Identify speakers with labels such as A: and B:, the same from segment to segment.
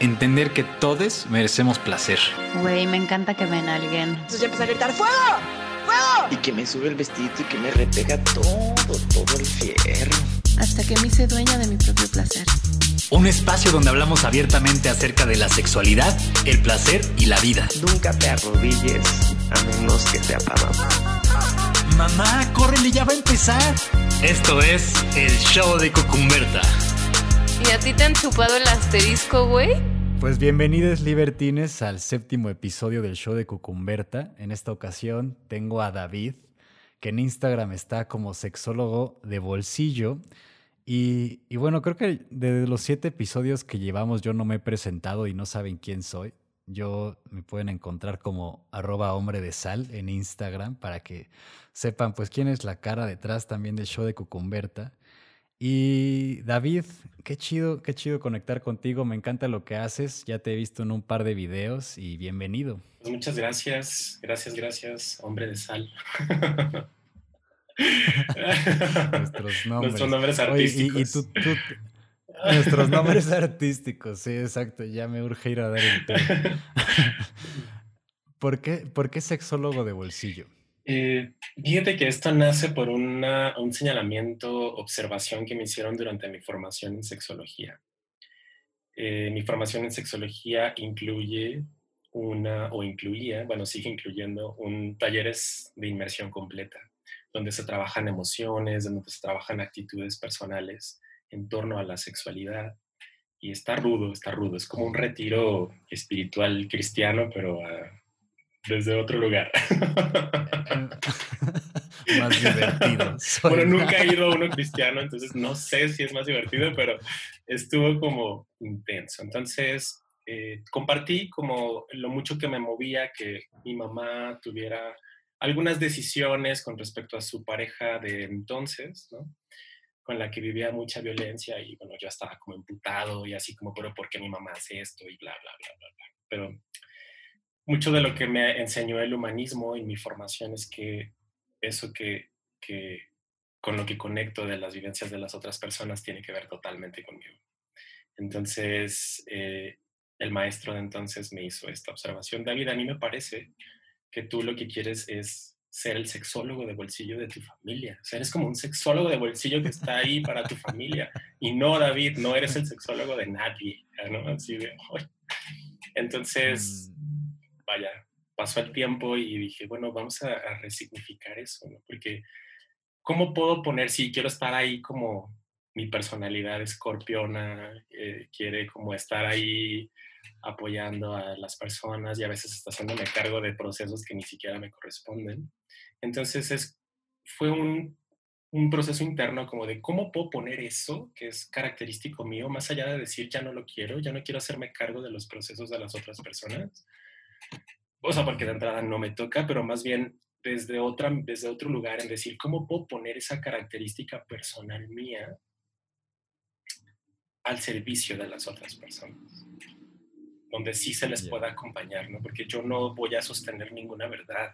A: entender que todos merecemos placer.
B: Güey, me encanta que ven a alguien.
C: Entonces ya empecé a gritar ¡Fuego! ¡Fuego!
D: Y que me sube el vestido y que me repega todo, todo el fierro.
B: Hasta que me hice dueña de mi propio placer.
A: Un espacio donde hablamos abiertamente acerca de la sexualidad, el placer y la vida.
D: Nunca te arrodilles a menos que te mamá.
A: Mamá, córrele, ya va a empezar. Esto es el show de Cucumberta.
E: ¿Y a ti te han chupado el asterisco, güey?
F: Pues bienvenidos libertines al séptimo episodio del show de Cucumberta. En esta ocasión tengo a David, que en Instagram está como sexólogo de bolsillo. Y, bueno, creo que de los siete episodios que llevamos yo no me he presentado y no saben quién soy. Yo me pueden encontrar como arroba hombre de sal en Instagram para que sepan pues quién es la cara detrás también del show de Cucumberta. Y David, qué chido, qué chido conectar contigo. Me encanta lo que haces. Ya te he visto en un par de videos y bienvenido.
G: Pues muchas gracias, gracias, gracias, hombre de sal.
F: Nuestros nombres.
G: Nuestros nombres artísticos.
F: Oye, y, y tú, tú, nuestros nombres artísticos, sí, exacto. Ya me urge ir a dar el tema. ¿Por qué, ¿Por qué sexólogo de bolsillo?
G: Eh, fíjate que esto nace por una, un señalamiento, observación que me hicieron durante mi formación en sexología. Eh, mi formación en sexología incluye una, o incluía, bueno, sigue incluyendo, un talleres de inmersión completa, donde se trabajan emociones, donde se trabajan actitudes personales en torno a la sexualidad. Y está rudo, está rudo. Es como un retiro espiritual cristiano, pero uh, desde otro lugar.
F: más divertido.
G: Soy bueno, nunca he ido a uno cristiano, entonces no sé si es más divertido, pero estuvo como intenso. Entonces, eh, compartí como lo mucho que me movía que mi mamá tuviera algunas decisiones con respecto a su pareja de entonces, ¿no? con la que vivía mucha violencia y bueno, yo estaba como emputado y así como, pero ¿por qué mi mamá hace esto? Y bla, bla, bla, bla, bla. Pero mucho de lo que me enseñó el humanismo y mi formación es que eso que, que, con lo que conecto de las vivencias de las otras personas tiene que ver totalmente conmigo. Entonces, eh, el maestro de entonces me hizo esta observación. David, a mí me parece que tú lo que quieres es ser el sexólogo de bolsillo de tu familia. O sea, eres como un sexólogo de bolsillo que está ahí para tu familia. Y no, David, no eres el sexólogo de nadie. ¿no? Así de, Entonces, vaya, pasó el tiempo y dije, bueno, vamos a, a resignificar eso, ¿no? Porque, ¿cómo puedo poner, si quiero estar ahí como mi personalidad escorpiona, eh, quiere como estar ahí apoyando a las personas y a veces está haciéndome cargo de procesos que ni siquiera me corresponden. Entonces es, fue un, un proceso interno como de cómo puedo poner eso que es característico mío, más allá de decir ya no lo quiero, ya no quiero hacerme cargo de los procesos de las otras personas. O sea, porque de entrada no me toca, pero más bien desde, otra, desde otro lugar en decir cómo puedo poner esa característica personal mía al servicio de las otras personas donde sí se les pueda acompañar, ¿no? Porque yo no voy a sostener ninguna verdad.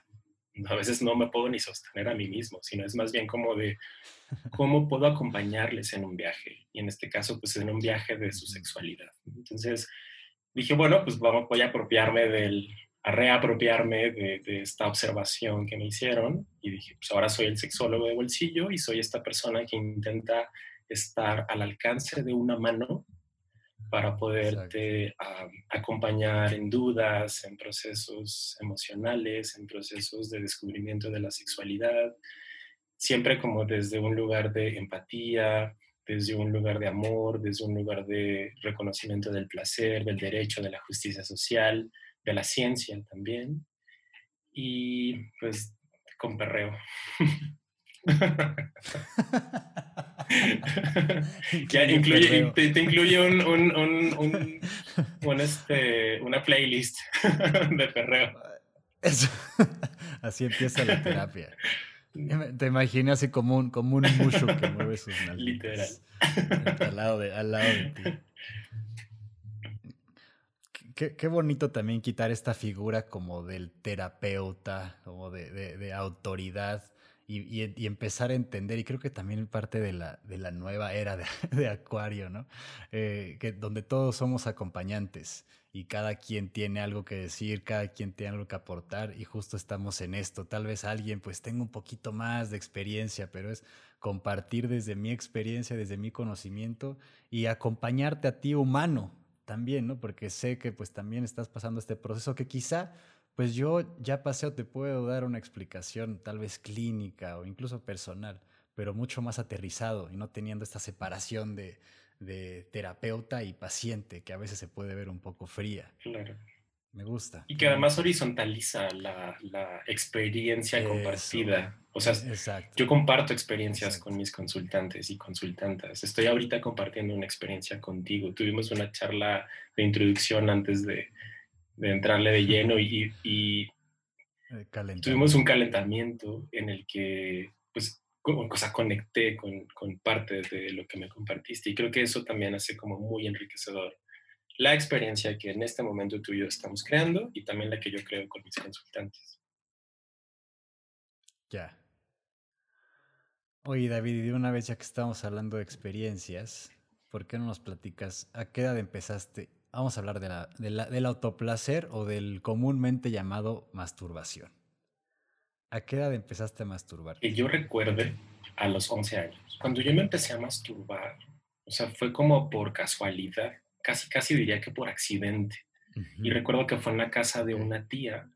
G: A veces no me puedo ni sostener a mí mismo, sino es más bien como de cómo puedo acompañarles en un viaje. Y en este caso, pues en un viaje de su sexualidad. Entonces dije, bueno, pues vamos, voy a apropiarme del, a reapropiarme de, de, esta observación que me hicieron. Y dije, pues ahora soy el sexólogo de bolsillo y soy esta persona que intenta estar al alcance de una mano para poderte acompañar en dudas, en procesos emocionales, en procesos de descubrimiento de la sexualidad, siempre como desde un lugar de empatía, desde un lugar de amor, desde un lugar de reconocimiento del placer, del derecho, de la justicia social, de la ciencia también, y pues con perreo. ya incluye, te, te, incluye un, un, un, un, este, una playlist de perreo.
F: Eso. Así empieza la terapia. Te imaginé así como un, como un musho que mueve sus nalgas.
G: Literal.
F: Al lado de, al lado de ti. Qué, qué, bonito también quitar esta figura como del terapeuta, como de, de, de autoridad y, empezar a entender, y creo que también parte de la, de la nueva era de, Acuario, ¿no? Eh, que, donde todos somos acompañantes y cada quien tiene algo que decir, cada quien tiene algo que aportar y justo estamos en esto. Tal vez alguien pues tenga un poquito más de experiencia, pero es compartir desde mi experiencia, desde mi conocimiento y acompañarte a ti humano también, ¿no? Porque sé que pues también estás pasando este proceso que quizá pues yo ya pasé o te puedo dar una explicación tal vez clínica o incluso personal, pero mucho más aterrizado y no teniendo esta separación de, terapeuta y paciente que a veces se puede ver un poco fría.
G: Claro.
F: Me gusta.
G: Y que además horizontaliza la, experiencia compartida. O sea, yo comparto experiencias con mis consultantes y consultantas. Estoy ahorita compartiendo una experiencia contigo. Tuvimos una charla de introducción antes de, de entrarle de lleno y, y tuvimos un calentamiento en el que, pues, conecté con, con parte de lo que me compartiste y creo que eso también hace como muy enriquecedor la experiencia que en este momento tú y yo estamos creando y también la que yo creo con mis consultantes.
F: Ya. Oye, David, y de una vez ya que estamos hablando de experiencias, ¿por qué no nos platicas a qué edad empezaste vamos a hablar de la, del autoplacer o del comúnmente llamado masturbación. ¿A qué edad empezaste a masturbar?
G: Que yo recuerde a los 11 años. Cuando yo me empecé a masturbar, o sea, fue como por casualidad, casi, casi diría que por accidente. Y recuerdo que fue en la casa de una tía,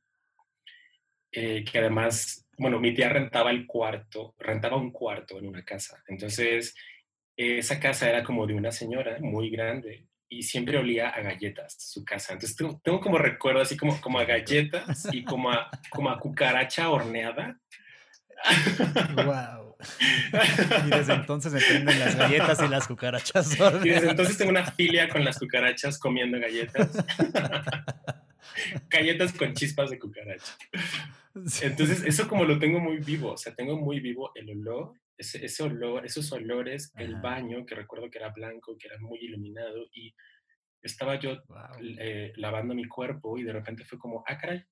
G: eh, que además, bueno, mi tía rentaba el cuarto, rentaba un cuarto en una casa. Entonces, esa casa era como de una señora muy grande y siempre olía a galletas su casa. Entonces tengo, como recuerdo así como, como a galletas y como a, como a cucaracha horneada.
F: Wow. Y desde entonces me prenden las galletas y las cucarachas.
G: Y desde entonces tengo una filia con las cucarachas comiendo galletas. galletas con chispas de cucaracha. Entonces, eso como lo tengo muy vivo, o sea, tengo muy vivo el olor ese, ese olor, esos olores, el baño, que recuerdo que era blanco, que era muy iluminado, y estaba yo eh, lavando mi cuerpo y de repente fue como, ah, caray,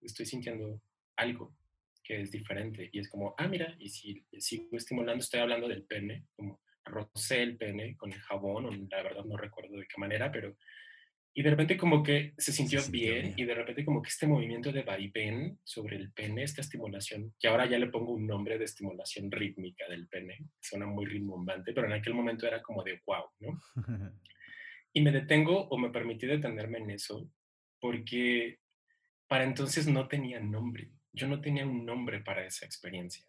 G: estoy sintiendo algo que es diferente. Y es como, ah, mira, y si sigo estimulando, estoy hablando del pene, como rocé el pene con el jabón, o la verdad no recuerdo de qué manera, pero y de repente como que se sintió, bien, y de repente como que este movimiento de vaivén sobre el pene, esta estimulación, que ahora ya le pongo un nombre de estimulación rítmica del pene, suena muy rimbombante, pero en aquel momento era como de wow, ¿no? y me detengo o me permití detenerme en eso porque para entonces no tenía nombre, yo no tenía un nombre para esa experiencia.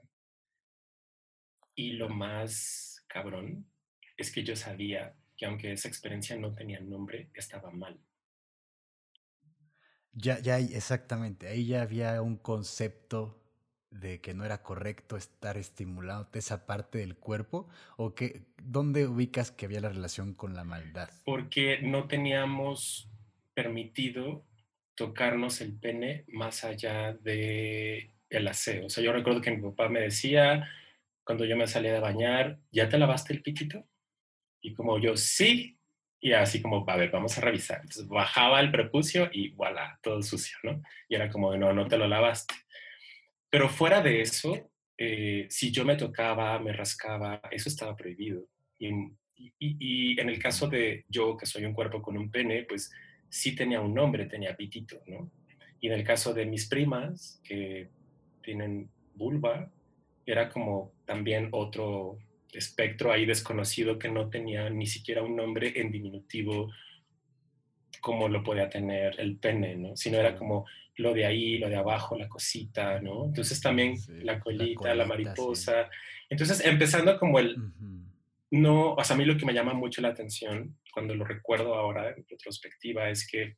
G: Y lo más cabrón es que yo sabía que aunque esa experiencia no tenía nombre, estaba mal.
F: Ya, ya, exactamente. Ahí ya había un concepto de que no era correcto estar estimulando esa parte del cuerpo o que dónde ubicas que había la relación con la maldad?
G: Porque no teníamos permitido tocarnos el pene más allá de el aseo. O sea, yo recuerdo que mi papá me decía cuando yo me salía de bañar, ¿ya te lavaste el piquito? Y como yo, sí, y así como, a ver, vamos a revisar. Entonces bajaba el prepucio y voilà, todo sucio, ¿no? Y era como, no, no te lo lavaste. Pero fuera de eso, eh, si yo me tocaba, me rascaba, eso estaba prohibido. Y, y, en el caso de yo, que soy un cuerpo con un pene, pues sí tenía un nombre, tenía pitito, ¿no? Y en el caso de mis primas, que tienen vulva, era como también otro, espectro ahí desconocido que no tenía ni siquiera un nombre en diminutivo como lo podía tener el pene, ¿no? Sino era como lo de ahí, lo de abajo, la cosita, ¿no? Entonces también la, colita, la, mariposa. Entonces, empezando como el... No, o sea, a mí lo que me llama mucho la atención cuando lo recuerdo ahora en retrospectiva es que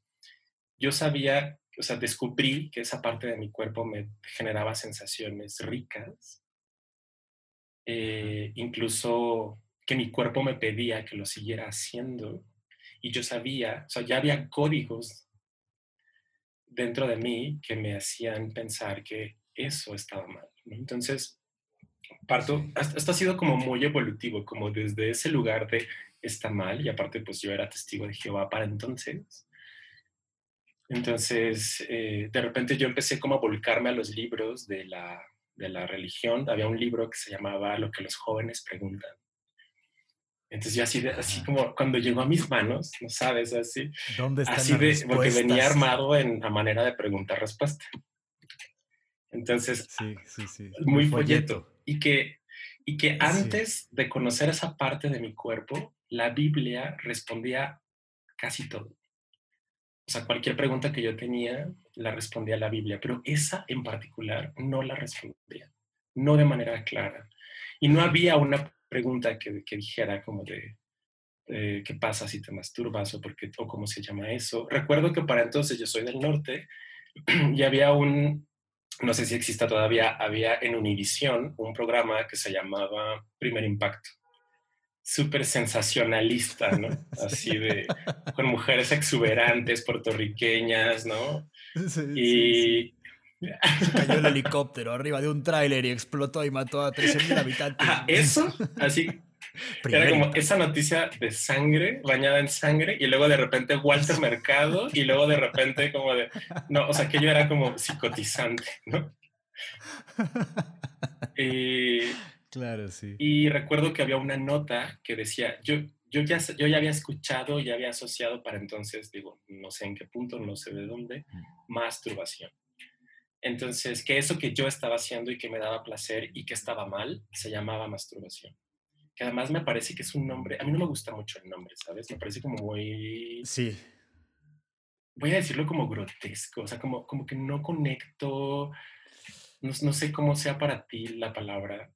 G: yo sabía, o sea, descubrí que esa parte de mi cuerpo me generaba sensaciones ricas eh, incluso que mi cuerpo me pedía que lo siguiera haciendo y yo sabía, o sea, ya había códigos dentro de mí que me hacían pensar que eso estaba mal. Entonces, parto, esto ha sido como muy evolutivo, como desde ese lugar de está mal, y aparte pues yo era testigo de Jehová para entonces. Entonces, eh, de repente yo empecé como a volcarme a los libros de la de la religión, había un libro que se llamaba Lo que los jóvenes preguntan. Entonces yo así, de, así como cuando llegó a mis manos, no sabes, así.
F: ¿Dónde están
G: así de, porque venía armado en la manera de preguntar-respuesta. Entonces,
F: Sí, sí, sí.
G: muy folleto. Y que, y que antes de conocer esa parte de mi cuerpo, la Biblia respondía casi todo. O sea, cualquier pregunta que yo tenía, la respondía la Biblia, pero esa en particular no la respondía, no de manera clara. Y no había una pregunta que, que dijera como de, eh, ¿qué pasa si te masturbas o, por qué, o cómo se llama eso? Recuerdo que para entonces yo soy del norte y había un, no sé si exista todavía, había en Univisión un programa que se llamaba Primer Impacto. Súper sensacionalista, ¿no? Así de, con mujeres exuberantes, puertorriqueñas, ¿no?
F: Sí, sí, sí.
G: Y,
F: Cayó el helicóptero arriba de un tráiler y explotó y mató a 13.000 habitantes.
G: ah, eso, así, era como esa noticia de sangre, bañada en sangre, y luego de repente Walter Mercado, y luego de repente como de, no, o sea, que yo era como psicotizante, ¿no? Y,
F: Claro, sí.
G: y recuerdo que había una nota que decía, yo, yo, ya, yo ya había escuchado, ya había asociado para entonces, digo, no sé en qué punto, no sé de dónde, masturbación. Entonces, que eso que yo estaba haciendo y que me daba placer y que estaba mal, se llamaba masturbación. Que además me parece que es un nombre, a mí no me gusta mucho el nombre, ¿sabes? Me parece como muy,
F: Sí,
G: voy a decirlo como grotesco, o sea, como, como que no conecto, no, no sé cómo sea para ti la palabra.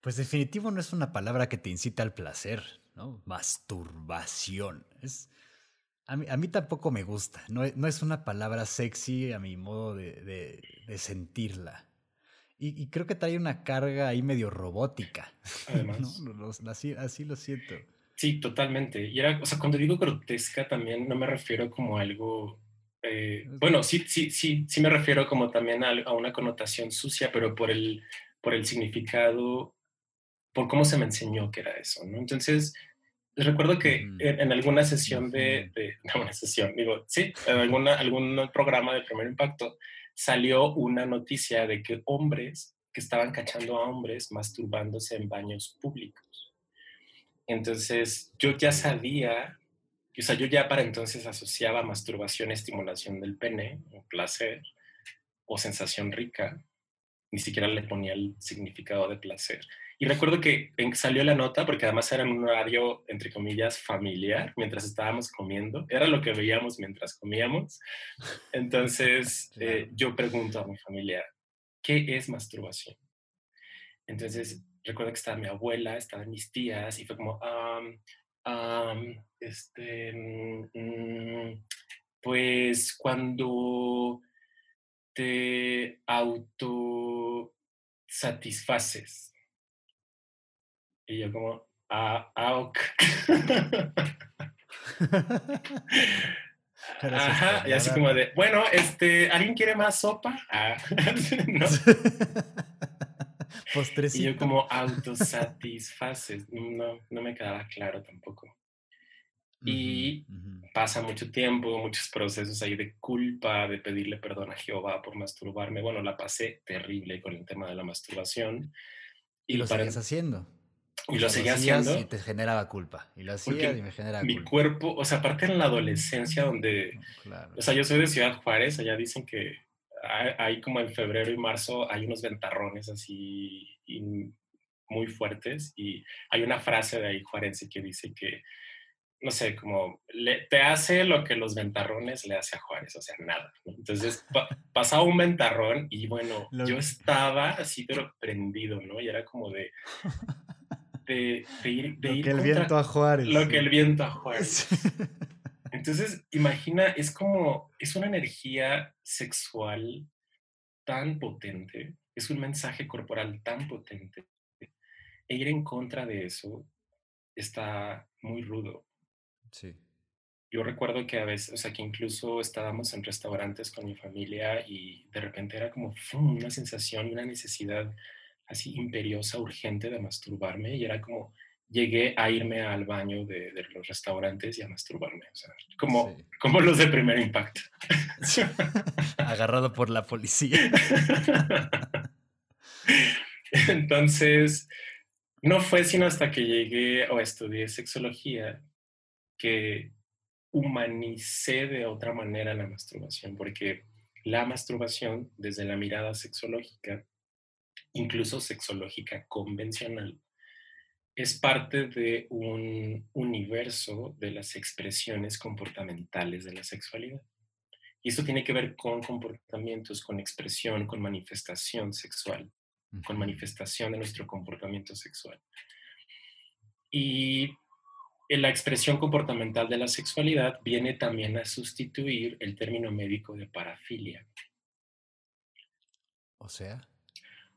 F: Pues definitivo no es una palabra que te incita al placer, ¿no? Masturbación. Es, a, mí, a mí tampoco me gusta. No, no es una palabra sexy a mi modo de, de- de sentirla. Y, y creo que trae una carga ahí medio robótica.
G: Además.
F: así, así lo siento.
G: Sí, totalmente. Y era, o sea, cuando digo grotesca también no me refiero como a algo, eh, bueno, sí, sí, sí, sí me refiero como también a, a una connotación sucia, pero por el, por el significado, por cómo se me enseñó que era eso, ¿no? Entonces, recuerdo que en, en alguna sesión de, de, no, una sesión, digo, sí, en alguna, algún programa de primer impacto, salió una noticia de que hombres que estaban cachando a hombres masturbándose en baños públicos. Entonces, yo ya sabía, o sea, yo ya para entonces asociaba masturbación, estimulación del pene, o placer, o sensación rica. Ni siquiera le ponía el significado de placer. Y recuerdo que salió la nota, porque además era en un horario, entre comillas, familiar, mientras estábamos comiendo. Era lo que veíamos mientras comíamos. Entonces, eh, yo pregunto a mi familia, ¿qué es masturbación? Entonces, recuerdo que estaba mi abuela, estaban mis tías, y fue como, "Am, am, este, mm, mm, pues cuando te autosatisfaces. Y yo como, ah, ah, Ajá, y así como de, bueno, este, ¿alguien quiere más sopa? Ah, ¿no? Y
F: Postrecito.
G: yo como autosatisfaces, no, no me quedaba claro tampoco. y-. Pasa mucho tiempo, muchos procesos ahí de culpa, de pedirle perdón a Jehová por masturbarme. Bueno, la pasé terrible con el tema de la masturbación.
F: Y lo
G: para-
F: seguías haciendo.
G: Y lo
F: sea,
G: seguía haciendo.
F: Y te generaba culpa. Y lo hacías y me generaba
G: Mi
F: culpa.
G: cuerpo, o sea, aparte en la adolescencia donde
F: claro.
G: O sea, yo soy de Ciudad Juárez, allá dicen que hay, como en febrero y marzo hay unos ventarrones así y muy fuertes y hay una frase de ahí juarense que dice que, no sé, como le- te hace lo que los ventarrones le hace a Juárez, o sea, nada. ¿no? Entonces pa- pasaba un ventarrón y bueno,
F: Lo
G: yo estaba así pero prendido, ¿no? Y era como de... De, de ir, de
F: Lo
G: ir
F: que el viento a Juárez.
G: lo que el viento a Juárez. Entonces, imagina, es como, es una energía sexual tan potente, es un mensaje corporal tan potente, e ir en contra de eso está muy rudo.
F: Sí.
G: Yo recuerdo que a veces, o sea, que incluso estábamos en restaurantes con mi familia y de repente era como ¡fum! una sensación, una necesidad así imperiosa, urgente de masturbarme y era como, llegué a irme al baño de, los restaurantes y a masturbarme. O sea, como, como los de primer impacto.
F: Agarrado por la policía.
G: Entonces, no fue sino hasta que llegué o estudié sexología que humanicé de otra manera la masturbación, porque la masturbación, desde la mirada sexológica, incluso sexológica convencional, es parte de un universo de las expresiones comportamentales de la sexualidad. Y eso tiene que ver con comportamientos, con expresión, con manifestación sexual, con manifestación de nuestro comportamiento sexual. Y la expresión comportamental de la sexualidad viene también a sustituir el término médico de parafilia.
F: O sea.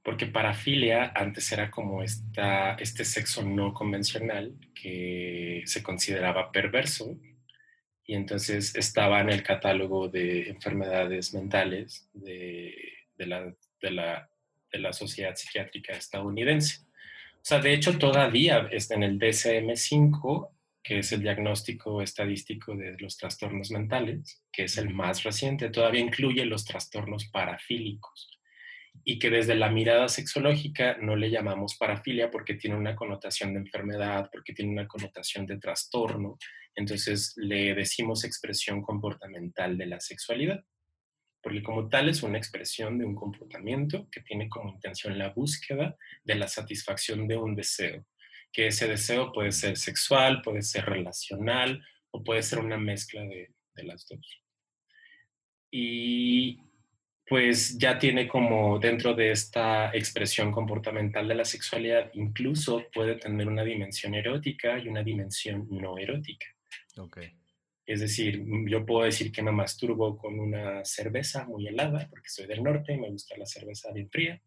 G: Porque parafilia antes era como este sexo no convencional que se consideraba perverso y entonces estaba en el catálogo de enfermedades mentales de, la, de, la, de la Sociedad Psiquiátrica Estadounidense. O sea, de hecho, todavía está en el DSM-5 que es el diagnóstico estadístico de los trastornos mentales, que es el más reciente, todavía incluye los trastornos parafílicos y que desde la mirada sexológica no le llamamos parafilia porque tiene una connotación de enfermedad, porque tiene una connotación de trastorno, entonces le decimos expresión comportamental de la sexualidad, porque como tal es una expresión de un comportamiento que tiene como intención la búsqueda de la satisfacción de un deseo, que ese deseo puede ser sexual, puede ser relacional o puede ser una mezcla de, las dos. Y pues ya tiene como dentro de esta expresión comportamental de la sexualidad, incluso puede tener una dimensión erótica y una dimensión no erótica.
F: Okay.
G: Es decir, yo puedo decir que me masturbo con una cerveza muy helada, porque soy del norte y me gusta la cerveza bien fría.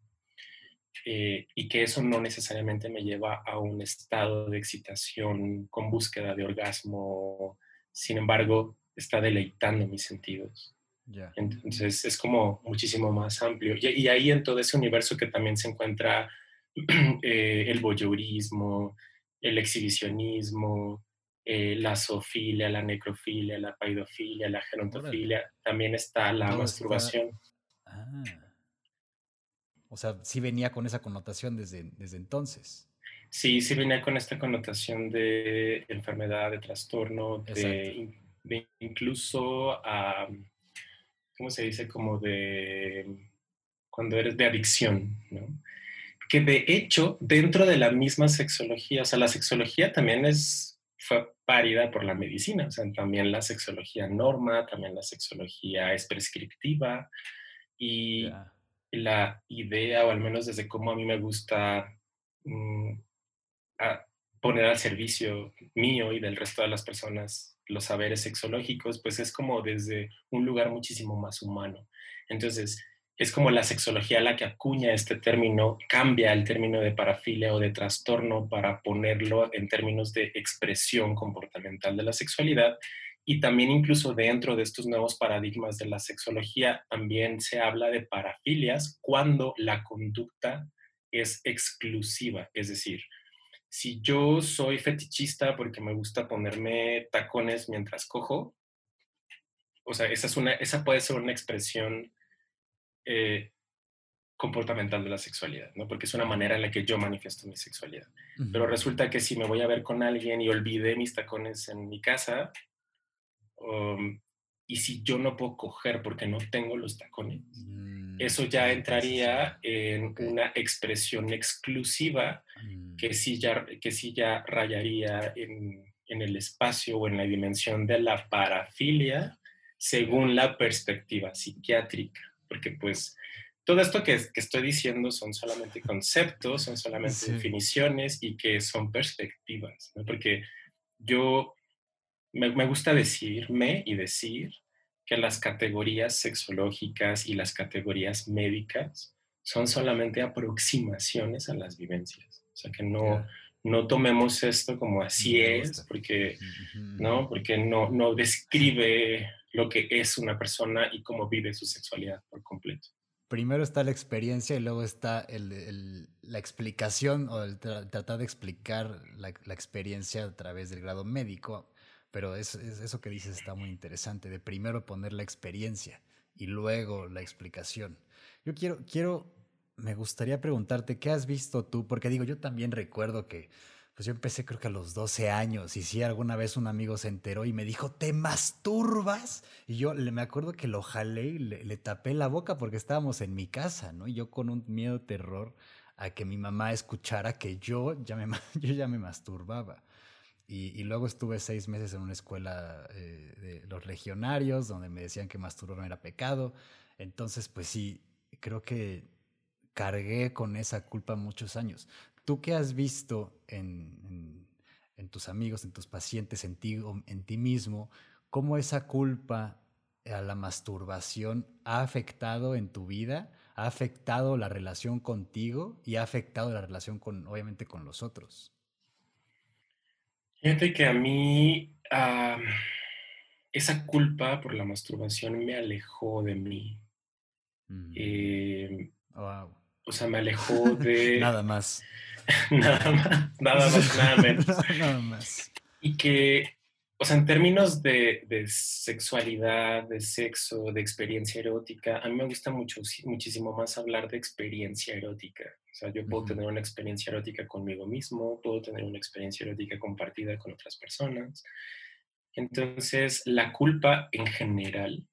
G: Eh, y que eso no necesariamente me lleva a un estado de excitación con búsqueda de orgasmo, sin embargo, está deleitando mis sentidos. Entonces es como muchísimo más amplio. Y, ahí en todo ese universo que también se encuentra eh, el voyeurismo, el exhibicionismo, eh, la zoofilia, la necrofilia, la paidofilia, la gerontofilia, también está la masturbación. Ah.
F: O sea, sí venía con esa connotación desde, desde entonces.
G: Sí, sí venía con esta connotación de enfermedad, de trastorno, de, incluso, ¿cómo se dice? Como de cuando eres de adicción, ¿no? Que de hecho, dentro de la misma sexología, o sea, la sexología también es, fue parida por la medicina, o sea, también la sexología norma, también la sexología es prescriptiva y la idea, o al menos desde cómo a mí me gusta mm, poner al servicio mío y del resto de las personas los saberes sexológicos, pues es como desde un lugar muchísimo más humano. Entonces, es como la sexología la que acuña este término, cambia el término de parafilia o de trastorno para ponerlo en términos de expresión comportamental de la sexualidad y también incluso dentro de estos nuevos paradigmas de la sexología también se habla de parafilias cuando la conducta es exclusiva. Es decir, si yo soy fetichista porque me gusta ponerme tacones mientras cojo, o sea, esa, es una, esa puede ser una expresión eh, comportamental de la sexualidad, ¿no? Porque es una manera en la que yo manifiesto mi sexualidad. Pero resulta que si me voy a ver con alguien y olvidé mis tacones en mi casa, Um, y si yo no puedo coger porque no tengo los tacones, mm, eso ya entraría en una expresión exclusiva mm. que, sí ya, que sí ya rayaría en, en, el espacio o en la dimensión de la parafilia según la perspectiva psiquiátrica, porque pues todo esto que, que estoy diciendo son solamente conceptos, son solamente definiciones y que son perspectivas, ¿no? porque yo me, gusta decirme y decir que las categorías sexológicas y las categorías médicas son solamente aproximaciones a las vivencias. O sea, que no, no tomemos esto como así es, porque, ¿no? porque no, no describe lo que es una persona y cómo vive su sexualidad por completo.
F: Primero está la experiencia y luego está la explicación o el tratar de explicar la, experiencia a través del grado médico, pero es, eso que dices está muy interesante, de primero poner la experiencia y luego la explicación. Yo quiero, quiero, me gustaría preguntarte, ¿qué has visto tú? Porque digo, yo también recuerdo que pues yo empecé creo que a los 12 años y sí, alguna vez un amigo se enteró y me dijo, ¿te masturbas? Y yo le, me acuerdo que lo jalé y le, tapé la boca porque estábamos en mi casa, ¿no? Y yo con un miedo, terror a que mi mamá escuchara que yo ya me, yo ya me masturbaba. Y, luego estuve seis meses en una escuela eh, de los legionarios donde me decían que masturbarme era pecado. Entonces, pues sí, creo que cargué con esa culpa muchos años. ¿Tú qué has visto en, tus amigos, en tus pacientes, en ti, en ti mismo, cómo esa culpa a la masturbación ha afectado en tu vida, ha afectado la relación contigo y ha afectado la relación con, obviamente, con los otros?
G: Fíjate que a mí esa culpa por la masturbación me alejó de mí. Mm. Eh, o sea, me alejó de...
F: Nada más.
G: nada más, nada más, nada menos.
F: nada más.
G: Y que, o sea, en términos de, de, sexualidad, de sexo, de experiencia erótica, a mí me gusta mucho, muchísimo más hablar de experiencia erótica. O sea, yo puedo tener una experiencia erótica conmigo mismo, puedo tener una experiencia erótica compartida con otras personas. Entonces, la culpa en general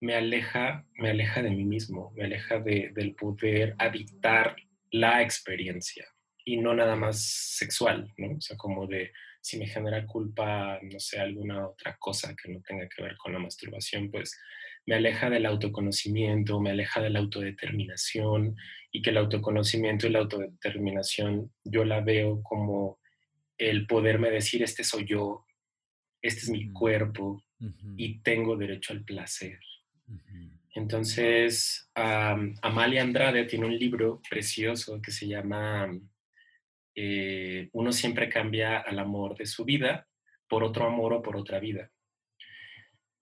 G: me aleja, me aleja de mí mismo, me aleja de, del poder habitar la experiencia y no nada más sexual, ¿no? O sea, como de si me genera culpa, no sé, alguna otra cosa que no tenga que ver con la masturbación, pues me aleja del autoconocimiento, me aleja de la autodeterminación y que el autoconocimiento y la autodeterminación yo la veo como el poderme decir, este soy yo, este es mi cuerpo y tengo derecho al placer. Entonces, Amalia Andrade tiene un libro precioso que se llama eh, Uno siempre cambia al amor de su vida por otro amor o por otra vida.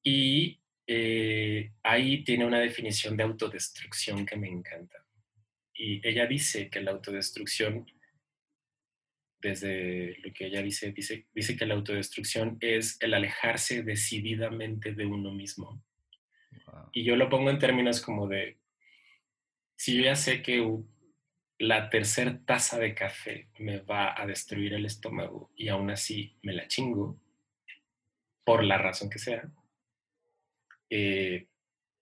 G: Y eh, ahí tiene una definición de autodestrucción que me encanta. Y ella dice que la autodestrucción, desde lo que ella dice, dice, dice que la autodestrucción es el alejarse decididamente de uno mismo y yo lo pongo en términos como de, si yo ya sé que la tercera taza de café me va a destruir el estómago y aún así me la chingo, por la razón que sea, eh,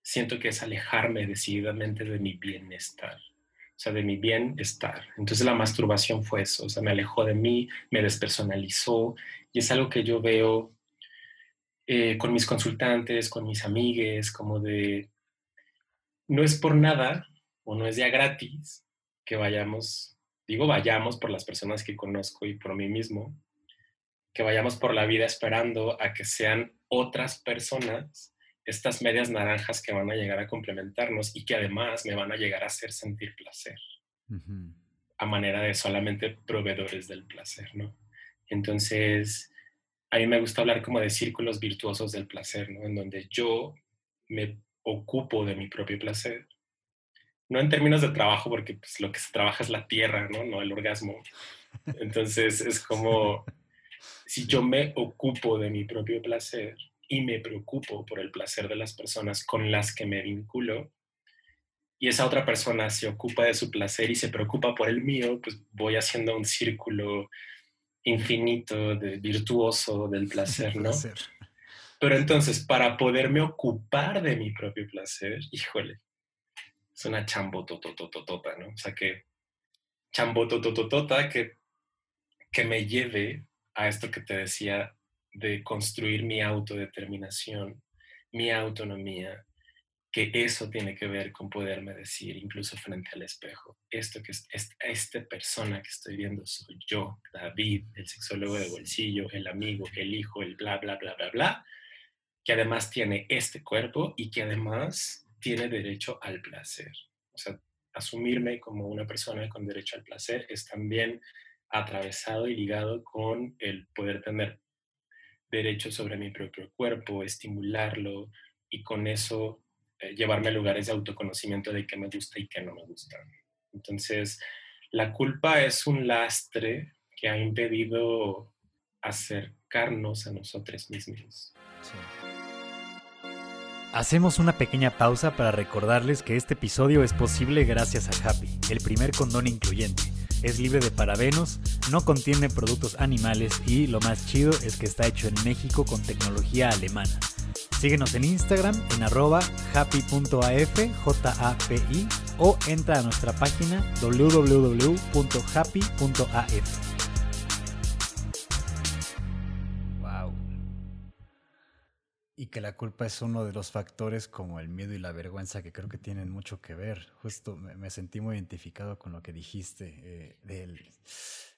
G: siento que es alejarme decididamente de mi bienestar, o sea, de mi bienestar. Entonces la masturbación fue eso, o sea, me alejó de mí, me despersonalizó y es algo que yo veo eh, con mis consultantes, con mis amigues, como de, no es por nada o no es ya gratis que vayamos, digo vayamos por las personas que conozco y por mí mismo, que vayamos por la vida esperando a que sean otras personas estas medias naranjas que van a llegar a complementarnos y que además me van a llegar a hacer sentir placer, a manera de solamente proveedores del placer, ¿no? Entonces, a mí me gusta hablar como de círculos virtuosos del placer, ¿no? En donde yo me ocupo de mi propio placer. No en términos de trabajo, porque pues, lo que se trabaja es la tierra, ¿no? No el orgasmo. Entonces es como, si yo me ocupo de mi propio placer y me preocupo por el placer de las personas con las que me vinculo, y esa otra persona se ocupa de su placer y se preocupa por el mío, pues voy haciendo un círculo infinito, de virtuoso del placer, ¿no? Pero entonces, para poderme ocupar de mi propio placer, híjole, es una chambototototota, ¿no? O sea, que chambotototota que, que me lleve a esto que te decía de construir mi autodeterminación, mi autonomía, que eso tiene que ver con poderme decir, incluso frente al espejo, esto que es, esta persona que estoy viendo soy yo, David, el sexólogo de bolsillo, el amigo, el hijo, el bla, bla, bla, bla, bla, que además tiene este cuerpo y que además tiene derecho al placer. O sea, asumirme como una persona con derecho al placer es también atravesado y ligado con el poder tener derecho sobre mi propio cuerpo, estimularlo y con eso eh, llevarme a lugares de autoconocimiento de qué me gusta y qué no me gusta. Entonces, la culpa es un lastre que ha impedido acercarnos a nosotros mismos.
F: Hacemos una pequeña pausa para recordarles que este episodio es posible gracias a Happy, el primer condón incluyente. Es libre de parabenos, no contiene productos animales y lo más chido es que está hecho en México con tecnología alemana. Síguenos en Instagram en arroba happy.af, J-A-P-I, o entra a nuestra página www.happy.af. Y que la culpa es uno de los factores como el miedo y la vergüenza que creo que tienen mucho que ver. Justo me, sentí muy identificado con lo que dijiste, eh, del,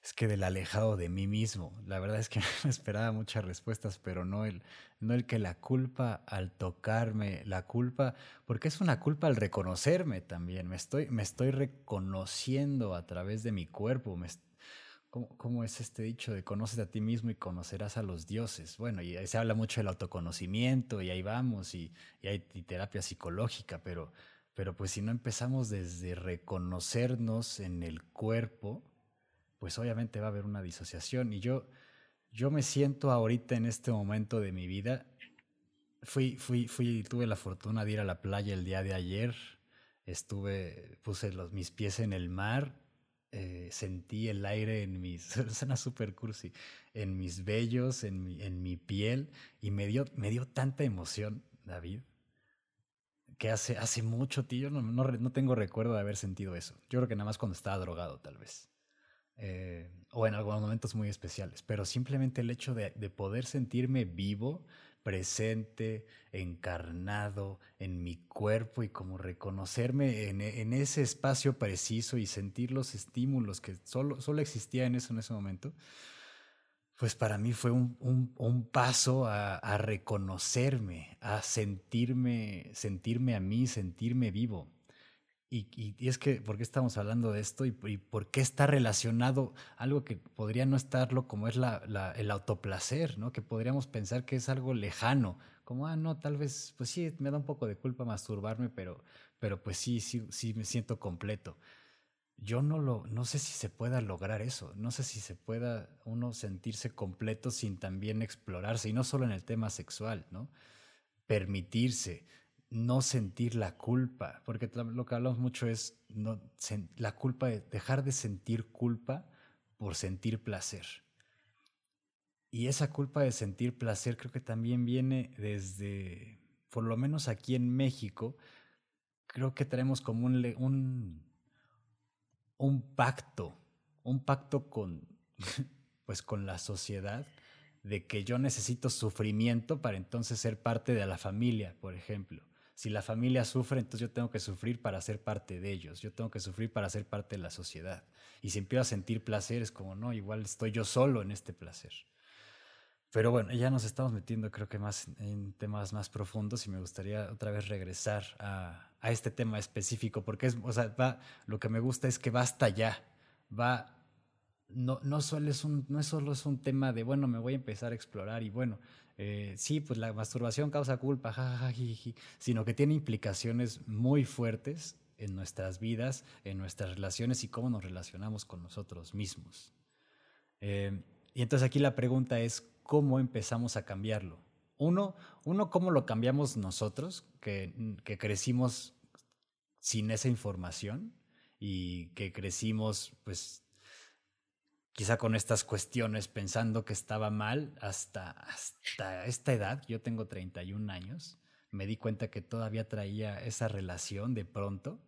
F: es que del alejado de mí mismo. La verdad es que me esperaba muchas respuestas, pero no el, no el que la culpa al tocarme, la culpa, porque es una culpa al reconocerme también. Me estoy, me estoy reconociendo a través de mi cuerpo, me, ¿Cómo, es este dicho de conoces a ti mismo y conocerás a los dioses? Bueno, y se habla mucho del autoconocimiento y ahí vamos y, hay terapia psicológica, pero, pero pues si no empezamos desde reconocernos en el cuerpo, pues obviamente va a haber una disociación. Y yo, yo me siento ahorita en este momento de mi vida, fui, fui, fui, tuve la fortuna de ir a la playa el día de ayer, estuve, puse los, mis pies en el mar eh, sentí el aire en mis, suena super cursi, en mis vellos, en mi, en mi piel, y me dio, me dio tanta emoción, David, que hace, hace mucho, tío, no, no, no, tengo recuerdo de haber sentido eso. Yo creo que nada más cuando estaba drogado, tal vez. Eh, o en algunos momentos muy especiales, pero simplemente el hecho de, de poder sentirme vivo, presente, encarnado en mi cuerpo y como reconocerme en, ese espacio preciso y sentir los estímulos que solo, solo existía en eso en ese momento, pues para mí fue un, un, paso a, a, reconocerme, a sentirme, sentirme a mí, sentirme vivo. Y, es que, ¿por qué estamos hablando de esto? Y, por qué está relacionado algo que podría no estarlo como es el autoplacer. Que podríamos pensar que es algo lejano, como, ah, no, tal vez, pues sí, me da un poco de culpa masturbarme, pero, pero pues sí, sí, sí me siento completo. Yo no lo, no sé si se pueda lograr eso, no sé si se pueda uno sentirse completo sin también explorarse, y no solo en el tema sexual, ¿no? Permitirse, no sentir la culpa, porque lo que hablamos mucho es no, la culpa de dejar de sentir culpa por sentir placer. Y esa culpa de sentir placer creo que también viene desde, por lo menos aquí en México, creo que tenemos como un, un, un pacto, un pacto con, pues con la sociedad de que yo necesito sufrimiento para entonces ser parte de la familia, por ejemplo si la familia sufre, entonces yo tengo que sufrir para ser parte de ellos, yo tengo que sufrir para ser parte de la sociedad. Y si empiezo a sentir placer, es como, no, igual estoy yo solo en este placer. Pero bueno, ya nos estamos metiendo creo que más en temas más profundos y me gustaría otra vez regresar a, a este tema específico, porque es, o sea, va, lo que me gusta es que hasta allá, va, no, no, solo es un, no solo es un tema de, bueno, me voy a empezar a explorar y bueno, eh, sí, pues la masturbación causa culpa, sino que tiene implicaciones muy fuertes en nuestras vidas, en nuestras relaciones y cómo nos relacionamos con nosotros mismos. Eh, y entonces aquí la pregunta es, ¿cómo empezamos a cambiarlo? Uno, uno ¿cómo lo cambiamos nosotros, que, que crecimos sin esa información y que crecimos pues quizá con estas cuestiones pensando que estaba mal hasta, hasta esta edad, yo tengo 31 años, me di cuenta que todavía traía esa relación de pronto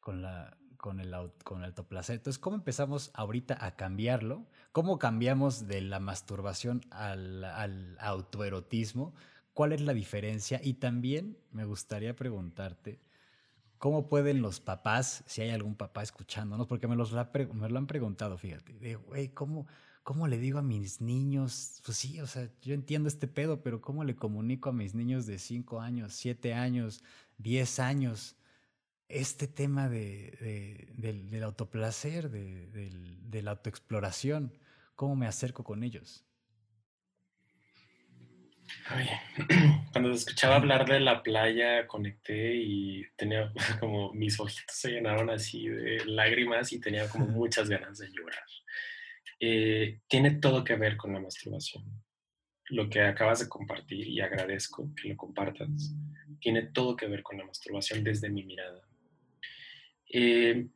F: con, la, con, el, con el autoplacer. Entonces, ¿cómo empezamos ahorita a cambiarlo? ¿Cómo cambiamos de la masturbación al, al autoerotismo? ¿Cuál es la diferencia? Y también me gustaría preguntarte, ¿Cómo pueden los papás, si hay algún papá escuchándonos, porque me, los me lo han preguntado, fíjate, de, güey, ¿cómo, ¿cómo le digo a mis niños? Pues sí, o sea, yo entiendo este pedo, pero ¿cómo le comunico a mis niños de 5 años, 7 años, 10 años este tema de, del, autoplacer, de la autoexploración? ¿Cómo me acerco con ellos?
G: cuando escuchaba hablar de la playa, conecté y tenía como mis ojitos se llenaron así de lágrimas y tenía como muchas ganas de llorar. Eh, tiene todo que ver con la masturbación. Lo que acabas de compartir y agradezco que lo compartas, tiene todo que ver con la masturbación desde mi mirada. Eh,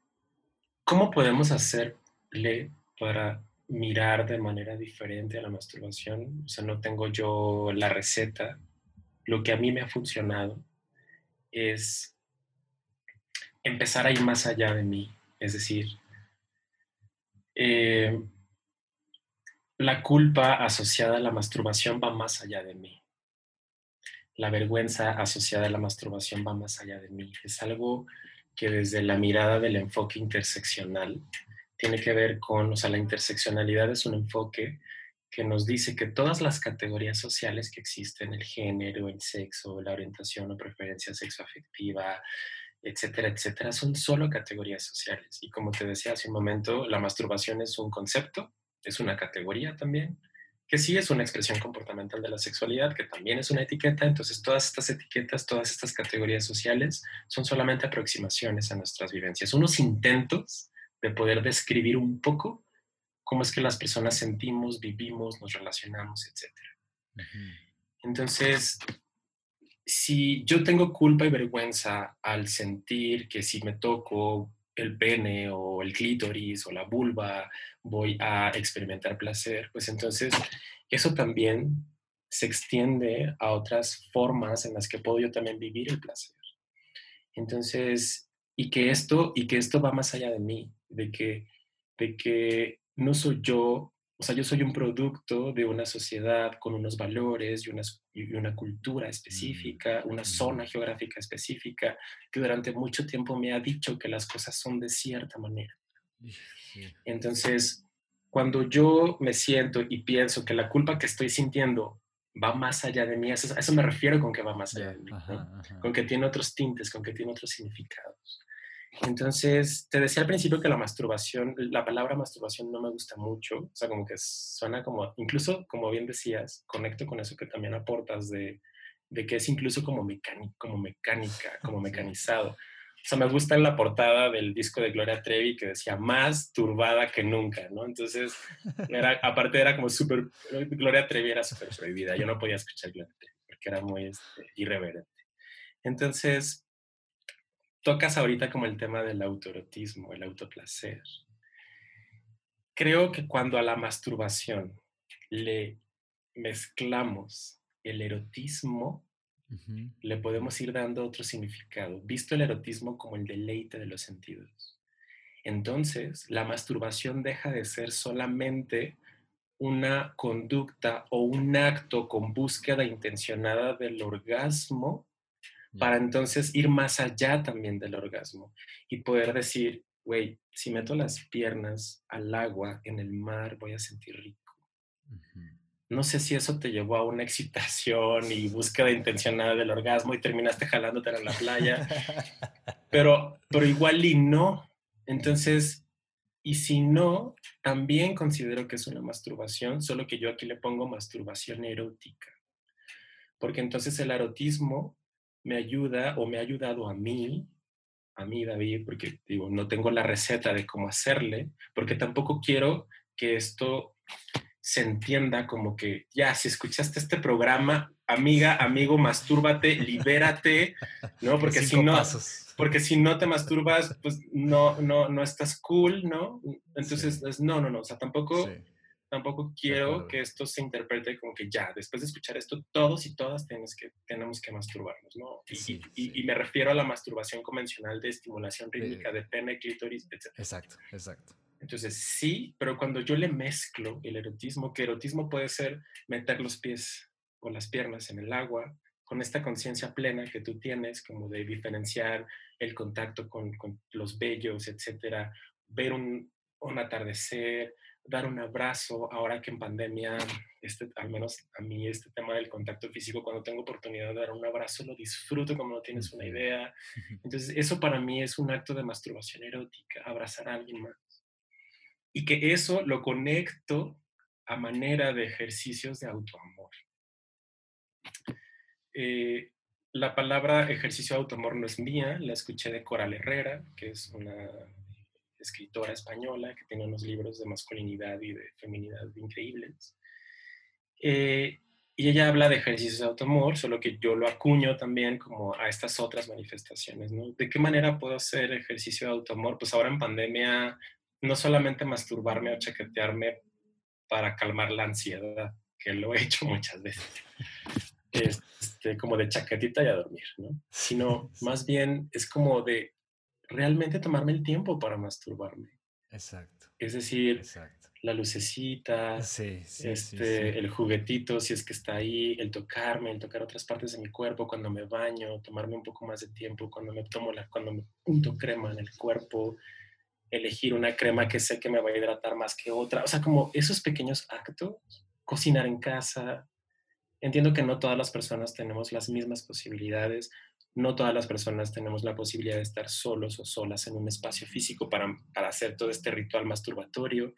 G: ¿Cómo podemos hacerle para mirar de manera diferente a la masturbación. O sea, no tengo yo la receta. Lo que a mí me ha funcionado es empezar a ir más allá de mí. Es decir, eh, la culpa asociada a la masturbación va más allá de mí. La vergüenza asociada a la masturbación va más allá de mí. Es algo que desde la mirada del enfoque interseccional tiene que ver con, o sea, la interseccionalidad es un enfoque que nos dice que todas las categorías sociales que existen, el género, el sexo, la orientación o preferencia sexoafectiva, etcétera, etcétera, son solo categorías sociales. Y como te decía hace un momento, la masturbación es un concepto, es una categoría también, que sí es una expresión comportamental de la sexualidad, que también es una etiqueta. Entonces, todas estas etiquetas, todas estas categorías sociales son solamente aproximaciones a nuestras vivencias, unos intentos de poder describir un poco cómo es que las personas sentimos, vivimos, nos relacionamos, etc. Entonces, si yo tengo culpa y vergüenza al sentir que si me toco el pene o el clítoris o la vulva voy a experimentar placer, pues entonces eso también se extiende a otras formas en las que puedo yo también vivir el placer. Entonces, y que esto, y que esto va más allá de mí, de que, de que no soy yo, o sea, yo soy un producto de una sociedad con unos valores y una, y una cultura específica, una zona geográfica específica, que durante mucho tiempo me ha dicho que las cosas son de cierta manera. Entonces, cuando yo me siento y pienso que la culpa que estoy sintiendo va más allá de mí, a eso, me refiero con que va más allá de mí, con que tiene otros tintes, con que tiene otros significados. Entonces, te decía al principio que la masturbación, la palabra masturbación no me gusta mucho, o sea, como que suena como, incluso como bien decías, conecto con eso que también aportas de, de que es incluso como, mecánico, como mecánica, como mecanizado. O sea, me gusta en la portada del disco de Gloria Trevi que decía más turbada que nunca, ¿no? Entonces, era, aparte era como súper, Gloria Trevi era súper prohibida, yo no podía escuchar Gloria Trevi porque era muy este, irreverente. Entonces, tocas ahorita como el tema del autoerotismo, el autoplacer. Creo que cuando a la masturbación le mezclamos el erotismo, le podemos ir dando otro significado, visto el erotismo como el deleite de los sentidos. Entonces, la masturbación deja de ser solamente una conducta o un acto con búsqueda intencionada del orgasmo, para entonces ir más allá también del orgasmo y poder decir, güey, si meto las piernas al agua en el mar, voy a sentir rico. No sé si eso te llevó a una excitación y búsqueda intencionada del orgasmo y terminaste jalándote en la playa, pero, pero igual y no. Entonces, y si no, también considero que es una masturbación, solo que yo aquí le pongo masturbación erótica. Porque entonces el erotismo me ayuda o me ha ayudado a mí, a mí David, porque digo, no tengo la receta de cómo hacerle, porque tampoco quiero que esto se entienda como que, ya, si escuchaste este programa, amiga, amigo, mastúrbate, libérate, ¿no? Porque si no, porque si no te masturbas, pues no, no, no estás cool, ¿no? Entonces, no, no, no, o sea, tampoco tampoco quiero que esto se interprete como que ya, después de escuchar esto, todos y todas tenemos que, tenemos que masturbarnos, ¿no? Y, y, me refiero a la masturbación convencional de estimulación rítmica de pene, clítoris, etc.
F: Exacto, exacto.
G: Entonces, sí, pero cuando yo le mezclo el erotismo, que erotismo puede ser meter los pies o las piernas en el agua, con esta conciencia plena que tú tienes, como de diferenciar el contacto con, con los vellos, etcétera, ver un, un atardecer, dar un abrazo, ahora que en pandemia, este, al menos a mí este tema del contacto físico, cuando tengo oportunidad de dar un abrazo, lo disfruto como no tienes una idea. Entonces, eso para mí es un acto de masturbación erótica, abrazar a alguien más. Y que eso lo conecto a manera de ejercicios de autoamor. eh, la palabra ejercicio de automor no es mía, la escuché de Coral Herrera, que es una escritora española que tiene unos libros de masculinidad y de feminidad increíbles. Eh, y ella habla de ejercicios de automor, solo que yo lo acuño también como a estas otras manifestaciones, ¿no? ¿De qué manera puedo hacer ejercicio de automor? Pues ahora en pandemia, no solamente masturbarme o chaquetearme para calmar la ansiedad, que lo he hecho muchas veces, este, como de chaquetita y a dormir, ¿no? Sino más bien es como de realmente tomarme el tiempo para masturbarme.
F: Exacto.
G: Es decir, la lucecita, este, el juguetito, si es que está ahí, el tocarme, el tocar otras partes de mi cuerpo cuando me baño, tomarme un poco más de tiempo cuando me tomo la, cuando me punto crema en el cuerpo, elegir una crema que sé que me va a hidratar más que otra. O sea, como esos pequeños actos, cocinar en casa. Entiendo que no todas las personas tenemos las mismas posibilidades, no todas las personas tenemos la posibilidad de estar solos o solas en un espacio físico para, para hacer todo este ritual masturbatorio,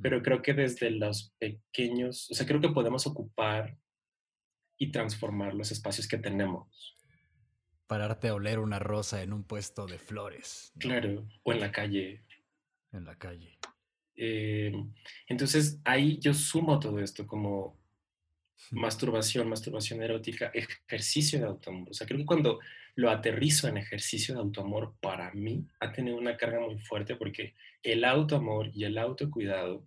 G: pero creo que desde los pequeños, o sea, creo que podemos ocupar y transformar los espacios que tenemos.
F: Pararte a oler una rosa en un puesto de flores.
G: Claro, o en la calle.
F: En la calle.
G: Eh, entonces ahí yo sumo todo esto como masturbación, masturbación erótica, ejercicio de autoamor. O sea, creo que cuando lo aterrizo en ejercicio de autoamor, para mí ha tenido una carga muy fuerte porque el autoamor y el autocuidado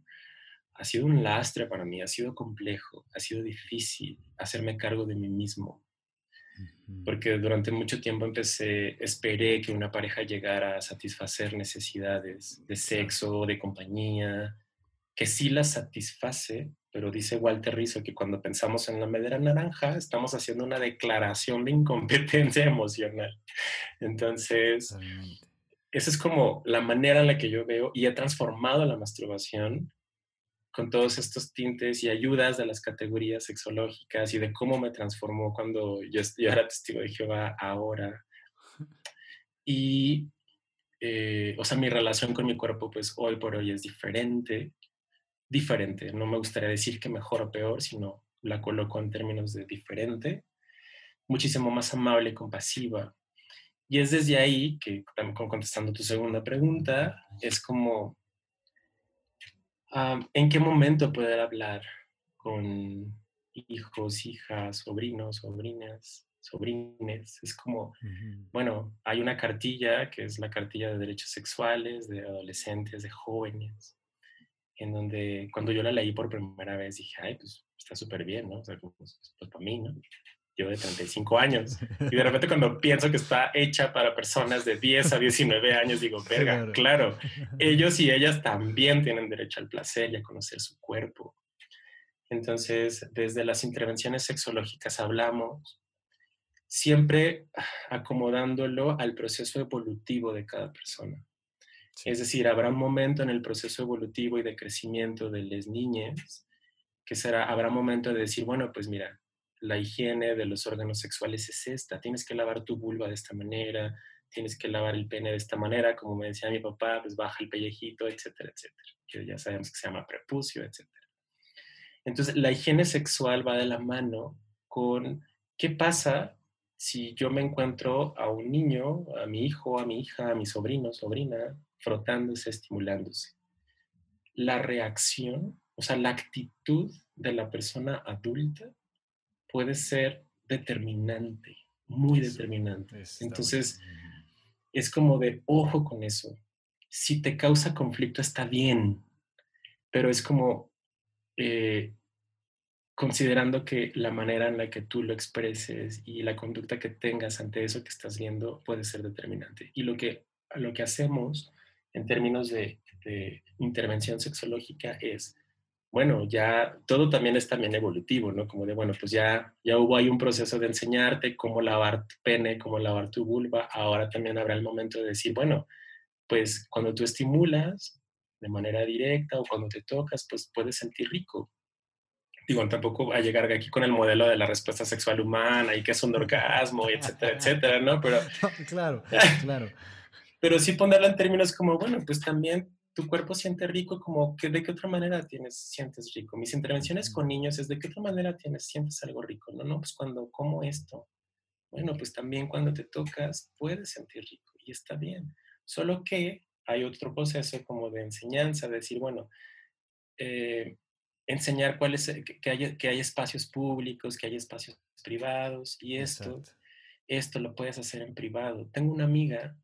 G: ha sido un lastre para mí, ha sido complejo, ha sido difícil hacerme cargo de mí mismo. Porque durante mucho tiempo empecé, esperé que una pareja llegara a satisfacer necesidades de sexo, de compañía, que sí las satisface, pero dice Walter Rizzo que cuando pensamos en la medera naranja estamos haciendo una declaración de incompetencia emocional. Entonces, esa es como la manera en la que yo veo y he transformado la masturbación con todos estos tintes y ayudas de las categorías sexológicas y de cómo me transformó cuando yo, era testigo de Jehová ahora. Y, eh, o sea, mi relación con mi cuerpo, pues hoy por hoy es diferente diferente. No me gustaría decir que mejor o peor, sino la coloco en términos de diferente, muchísimo más amable, compasiva. Y es desde ahí que, contestando tu segunda pregunta, es como, ¿en qué momento poder hablar con hijos, hijas, sobrinos, sobrinas, sobrines? Es como, bueno, hay una cartilla que es la cartilla de derechos sexuales de adolescentes, de jóvenes en donde cuando yo la leí por primera vez dije, ay, pues está súper bien, ¿no? O sea, pues, pues para mí, ¿no? Yo de 35 años. Y de repente cuando pienso que está hecha para personas de 10 a 19 años, digo, verga, claro, ellos y ellas también tienen derecho al placer y a conocer su cuerpo. Entonces, desde las intervenciones sexológicas hablamos siempre acomodándolo al proceso evolutivo de cada persona. Es decir, habrá un momento en el proceso evolutivo y de crecimiento de las niñas que será, habrá un momento de decir, bueno, pues mira, la higiene de los órganos sexuales es esta, tienes que lavar tu vulva de esta manera, tienes que lavar el pene de esta manera, como me decía mi papá, pues baja el pellejito, etcétera, etcétera, que ya sabemos que se llama prepucio, etcétera. Entonces, la higiene sexual va de la mano con qué pasa si yo me encuentro a un niño, a mi hijo, a mi hija, a mi sobrino, sobrina, frotándose, estimulándose. La reacción, o sea, la actitud de la persona adulta puede ser determinante, muy determinante. Entonces, es como de ojo con eso. Si te causa conflicto, está bien, pero es como eh, considerando que la manera en la que tú lo expreses y la conducta que tengas ante eso que estás viendo puede ser determinante. Y lo que, lo que hacemos en términos de, intervención sexológica es, bueno, ya todo también es también evolutivo, ¿no? Como de, bueno, pues ya, ya hubo ahí un proceso de enseñarte cómo lavar tu pene, cómo lavar tu vulva, ahora también habrá el momento de decir, bueno, pues cuando tú estimulas de manera directa o cuando te tocas, pues puedes sentir rico. Digo, tampoco a llegar aquí con el modelo de la respuesta sexual humana y que es un orgasmo, etcétera, etcétera, ¿no? Pero...
F: claro, claro
G: pero sí ponerla en términos como, bueno, pues también tu cuerpo siente rico, como que de qué otra manera tienes, sientes rico. Mis intervenciones con niños es de qué otra manera tienes, sientes algo rico. No, no, pues cuando como esto. Bueno, pues también cuando te tocas puedes sentir rico y está bien. Solo que hay otro proceso como de enseñanza, de decir, bueno, eh, enseñar cuáles, que, hay, que hay espacios públicos, que hay espacios privados y esto, esto lo puedes hacer en privado. Tengo una amiga,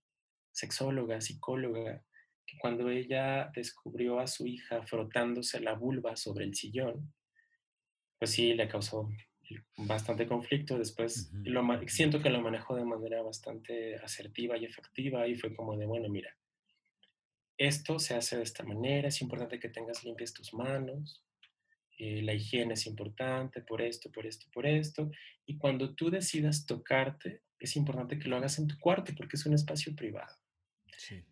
G: sexóloga, psicóloga, que cuando ella descubrió a su hija frotándose la vulva sobre el sillón, pues sí, le causó bastante conflicto. Después lo, siento que lo manejó de manera bastante asertiva y efectiva y fue como de, bueno, mira, esto se hace de esta manera, es importante que tengas limpias tus manos, eh, la higiene es importante por esto, por esto, por esto. Y cuando tú decidas tocarte, es importante que lo hagas en tu cuarto porque es un espacio privado.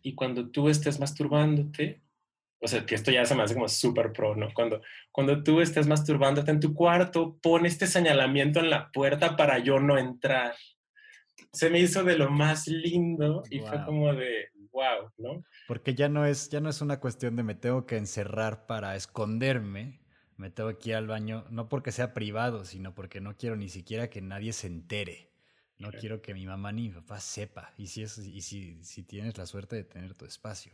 G: Y cuando tú estés masturbándote, o sea, que esto ya se me hace como súper pro, ¿no? Cuando, cuando tú estés masturbándote en tu cuarto, pon este señalamiento en la puerta para yo no entrar. Se me hizo de lo más lindo y fue como de, wow, ¿no?
F: Porque ya no, es, ya no es una cuestión de me tengo que encerrar para esconderme, me tengo que ir al baño, no porque sea privado, sino porque no quiero ni siquiera que nadie se entere. No quiero que mi mamá ni mi papá sepa. Y si, es, y si, si tienes la suerte de tener tu espacio.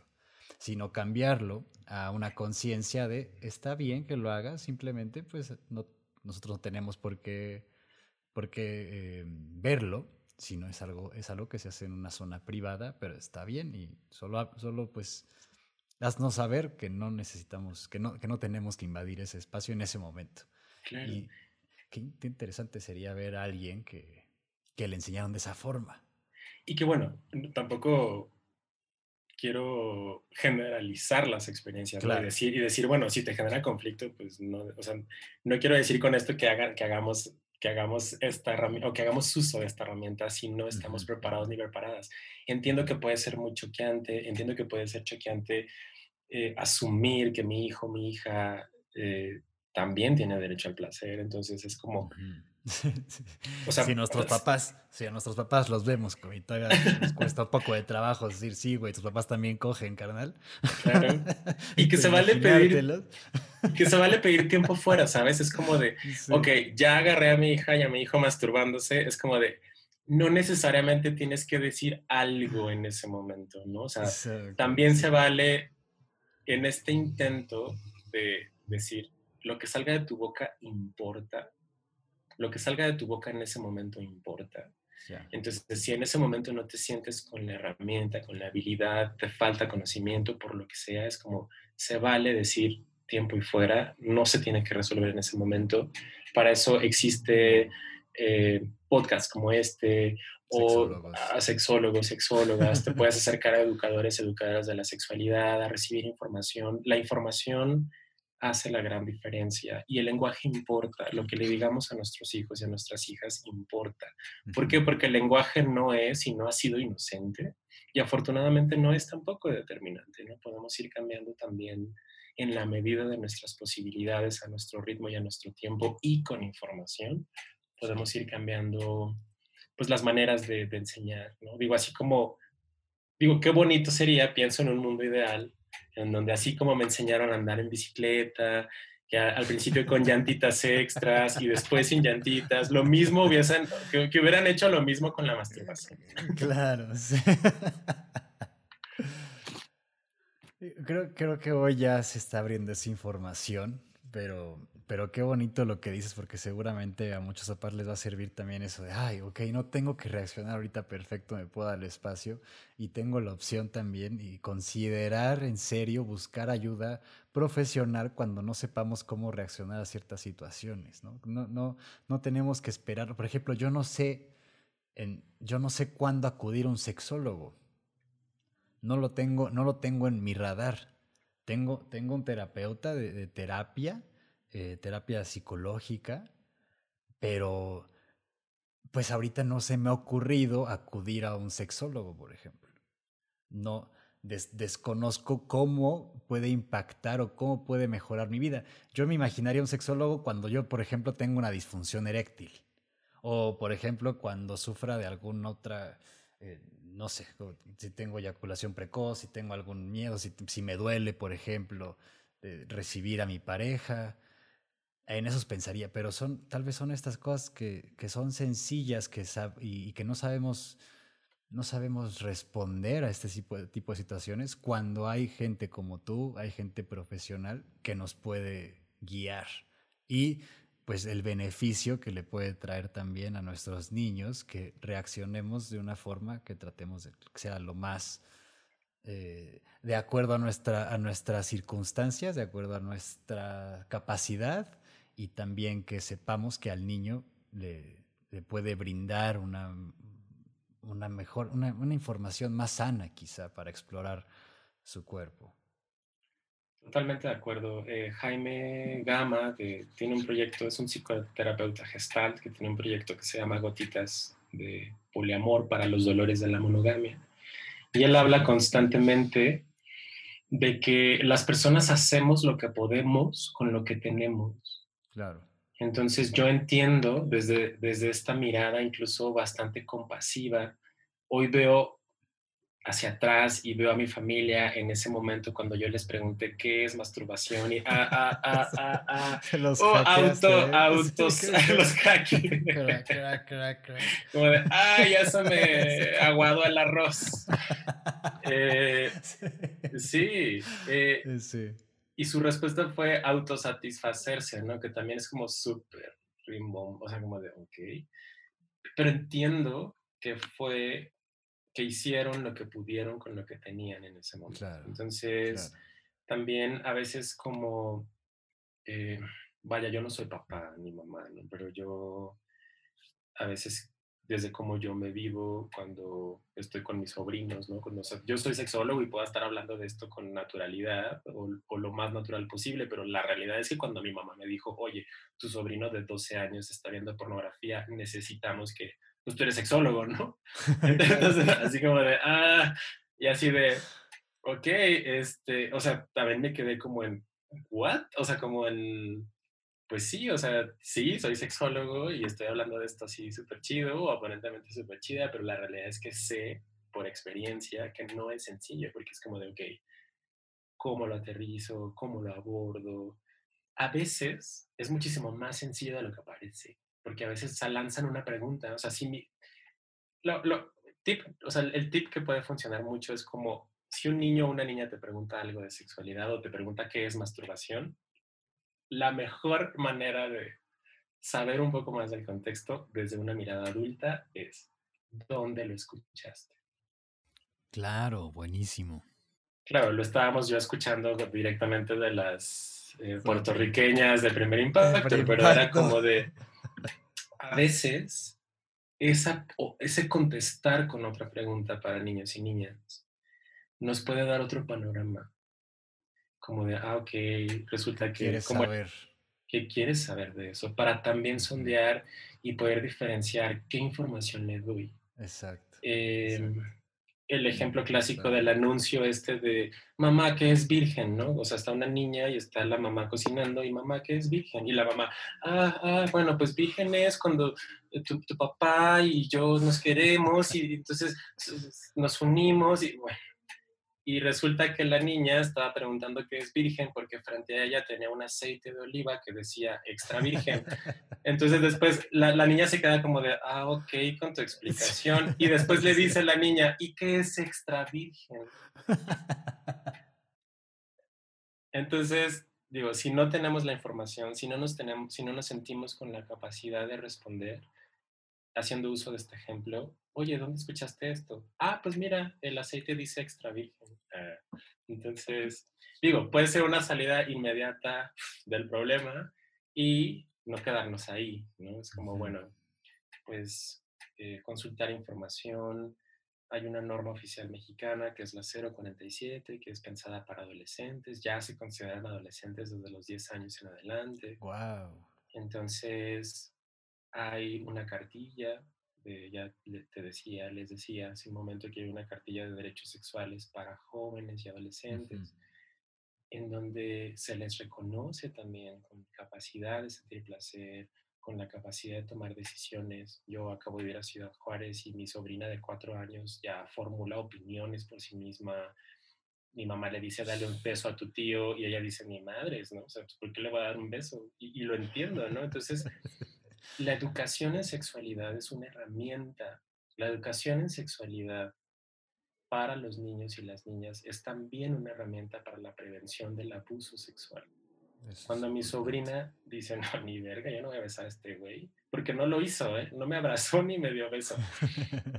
F: Sino cambiarlo a una conciencia de está bien que lo hagas, simplemente pues no, nosotros no tenemos por qué, por qué eh, verlo, sino es algo, es algo que se hace en una zona privada, pero está bien y solo, solo pues haznos saber que no necesitamos, que no, que no tenemos que invadir ese espacio en ese momento. Y qué interesante sería ver a alguien que, que le enseñaron de esa forma.
G: Y que bueno, tampoco quiero generalizar las experiencias y, decir, y decir, bueno, si te genera conflicto, pues no, o sea, no quiero decir con esto que, haga, que hagamos que hagamos esta herramienta o que hagamos uso de esta herramienta si no estamos preparados ni preparadas. Entiendo que puede ser muy choqueante, entiendo que puede ser choqueante eh, asumir que mi hijo, mi hija eh, también tiene derecho al placer, entonces es como,
F: o sea, si nuestros papás, si a nuestros papás los vemos y todavía nos cuesta un poco de trabajo decir, sí, güey, tus papás también cogen, carnal.
G: Claro. Y que se vale pedir, que se vale pedir tiempo fuera, ¿sabes? Es como de, ok, ya agarré a mi hija y a mi hijo masturbándose, es como de, no necesariamente tienes que decir algo en ese momento, ¿no? O sea, también se vale en este intento de decir, lo que salga de tu boca importa lo que salga de tu boca en ese momento importa. Entonces, si en ese momento no te sientes con la herramienta, con la habilidad, te falta conocimiento, por lo que sea, es como se vale decir tiempo y fuera, no se tiene que resolver en ese momento. Para eso existe eh, podcasts como este o a sexólogos, sexólogas, te puedes acercar a educadores, educadoras de la sexualidad, a recibir información. La información hace la gran diferencia y el lenguaje importa, lo que le digamos a nuestros hijos y a nuestras hijas importa. ¿Por qué? Porque el lenguaje no es y no ha sido inocente y afortunadamente no es tampoco determinante, ¿no? Podemos ir cambiando también en la medida de nuestras posibilidades, a nuestro ritmo y a nuestro tiempo y con información, podemos ir cambiando pues las maneras de, de enseñar, ¿no? Digo, así como, digo, qué bonito sería, pienso en un mundo ideal, en donde así como me enseñaron a andar en bicicleta, que al principio con llantitas extras y después sin llantitas, lo mismo hubiesen, que, hubieran hecho lo mismo con la masturbación.
F: Claro, Creo, creo que hoy ya se está abriendo esa información, pero pero qué bonito lo que dices, porque seguramente a muchos papás les va a servir también eso de, ay, ok, no tengo que reaccionar ahorita perfecto, me puedo dar el espacio y tengo la opción también y considerar en serio buscar ayuda profesional cuando no sepamos cómo reaccionar a ciertas situaciones, ¿no? No, no, no tenemos que esperar. Por ejemplo, yo no sé, en, yo no sé cuándo acudir a un sexólogo. No lo tengo, no lo tengo en mi radar. Tengo, tengo un terapeuta de, de terapia eh, terapia psicológica, pero pues ahorita no se me ha ocurrido acudir a un sexólogo, por ejemplo. No desconozco cómo puede impactar o cómo puede mejorar mi vida. Yo me imaginaría un sexólogo cuando yo, por ejemplo, tengo una disfunción eréctil o, por ejemplo, cuando sufra de alguna otra eh, no sé, si tengo eyaculación precoz, si tengo algún miedo, si, si me duele, por ejemplo, recibir a mi pareja. En esos pensaría, pero son, tal vez son estas cosas que, que son sencillas que y, que no sabemos, no sabemos responder a este tipo de, tipo de situaciones cuando hay gente como tú, hay gente profesional que nos puede guiar. Y pues el beneficio que le puede traer también a nuestros niños que reaccionemos de una forma que tratemos de que sea lo más eh, de acuerdo a, nuestra, a nuestras circunstancias, de acuerdo a nuestra capacidad y también que sepamos que al niño le, puede brindar una, una mejor, una, una información más sana quizá para explorar su cuerpo.
G: Totalmente de acuerdo. Eh, Jaime Gama tiene un proyecto, es un psicoterapeuta gestal que tiene un proyecto que se llama Gotitas de Poliamor para los dolores de la monogamia. Y él habla constantemente de que las personas hacemos lo que podemos con lo que tenemos.
F: Claro.
G: Entonces yo entiendo desde, desde esta mirada incluso bastante compasiva, hoy veo hacia atrás y veo a mi familia en ese momento cuando yo les pregunté qué es masturbación y ah, ah, ah, ah, ah,
F: los oh, auto,
G: autos, los hackeé. Como de, ah, ya se me aguado el arroz. Eh, sí, eh,
F: sí.
G: Y su respuesta fue autosatisfacerse, ¿no? Que también es como súper rimbom, o sea, como de, ok. Pero entiendo que fue que hicieron lo que pudieron con lo que tenían en ese momento. Entonces, también a veces como, eh, vaya, yo no soy papá ni mamá, pero yo a veces desde cómo yo me vivo cuando estoy con mis sobrinos, ¿no? Cuando, yo soy sexólogo y puedo estar hablando de esto con naturalidad o, o, lo más natural posible, pero la realidad es que cuando mi mamá me dijo, oye, tu sobrino de 12 años está viendo pornografía, necesitamos que pues tú eres sexólogo, ¿no? Entonces, así como de, ah, y así de, ok, este, o sea, también me quedé como en, ¿what? O sea, como en, pues sí, o sea, sí, soy sexólogo y estoy hablando de esto así súper chido o aparentemente súper chida, pero la realidad es que sé por experiencia que no es sencillo, porque es como de, ok, ¿cómo lo aterrizo? ¿Cómo lo abordo? A veces es muchísimo más sencillo de lo que parece porque a veces lanzan una pregunta, o sea, si lo, tip, o sea, el tip que puede funcionar mucho es como si un niño o una niña te pregunta algo de sexualidad o te pregunta qué es masturbación, la mejor manera de saber un poco más del contexto desde una mirada adulta es dónde lo escuchaste.
F: Claro, buenísimo.
G: Claro, lo estábamos yo escuchando directamente de las eh, puertorriqueñas de primer impacto, pero era como de, a veces esa, ese contestar con otra pregunta para niños y niñas nos puede dar otro panorama. Como de, ah, ok, resulta que...
F: Quieres saber.
G: ¿Qué quieres saber de eso? Para también sondear y poder diferenciar qué información le doy.
F: Exacto.
G: Em, el ejemplo clásico del anuncio este de mamá que es virgen, ¿no? O sea, está una niña y está la mamá cocinando y mamá que es virgen. Y la mamá, ah, ah bueno, pues virgen es cuando tu, tu papá y yo nos queremos y entonces nos unimos y bueno, y resulta que la niña estaba preguntando qué es virgen porque frente a ella tenía un aceite de oliva que decía extra virgen. Entonces después la, la niña se queda como de, ah, ok, con tu explicación. Y después le dice la niña, ¿y qué es extra virgen? Entonces, digo, si no tenemos la información, si no nos, tenemos, si no nos sentimos con la capacidad de responder, haciendo uso de este ejemplo, oye, ¿dónde escuchaste esto? Ah, pues mira, el aceite dice extra virgen. Ah, entonces, digo, puede ser una salida inmediata del problema y no quedarnos ahí, ¿no? Es como, bueno, pues eh, consultar información. Hay una norma oficial mexicana que es la 047, que es pensada para adolescentes. Ya se consideran adolescentes desde los 10 años en adelante.
F: Wow.
G: Entonces, hay una cartilla ya te decía, les decía hace un momento que hay una cartilla de derechos sexuales para jóvenes y adolescentes, en donde se les reconoce también con capacidad de sentir placer, con la capacidad de tomar decisiones. Yo acabo de ir a Ciudad Juárez y mi sobrina de cuatro años ya formula opiniones por sí misma. Mi mamá le dice, dale un beso a tu tío y ella dice, mi madre, ¿no? O sea, pues, ¿por qué le va a dar un beso? Y, y lo entiendo, ¿no? Entonces, la educación en sexualidad es una herramienta. La educación en sexualidad para los niños y las niñas es también una herramienta para la prevención del abuso sexual. Cuando mi sobrina dice, no, ni verga, yo no voy a besar a este güey, porque no lo hizo, ¿eh? no me abrazó ni me dio beso.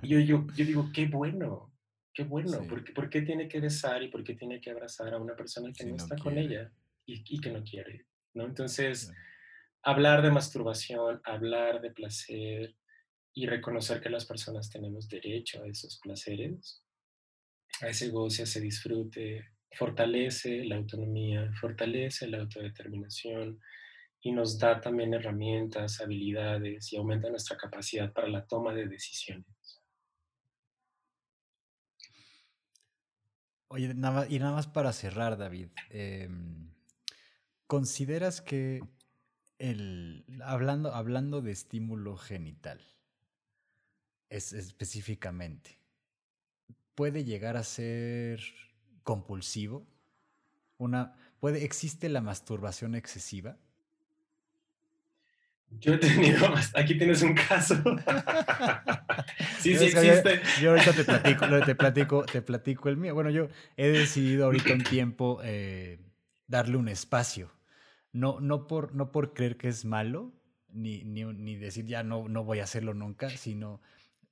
G: Y yo, yo, yo digo, qué bueno, qué bueno, porque, ¿por qué tiene que besar y por qué tiene que abrazar a una persona que no, está con ella y, y, que no quiere? ¿no? Entonces, hablar de masturbación, hablar de placer y reconocer que las personas tenemos derecho a esos placeres, a ese goce, a ese disfrute, fortalece la autonomía, fortalece la autodeterminación y nos da también herramientas, habilidades y aumenta nuestra capacidad para la toma de decisiones.
F: Oye, y nada más para cerrar, David, em, ¿consideras que el, hablando, hablando de estímulo genital, es, específicamente, puede llegar a ser compulsivo? Una, ¿puede, ¿Existe la masturbación excesiva?
G: Yo he tenido, aquí tienes un caso. sí, sí existe.
F: Yo, ahorita te platico, te platico, te platico el mío. Bueno, yo he decidido ahorita un tiempo eh, darle un espacio. No, no, por, no por creer que es malo, ni, ni, ni decir ya no, no voy a hacerlo nunca, sino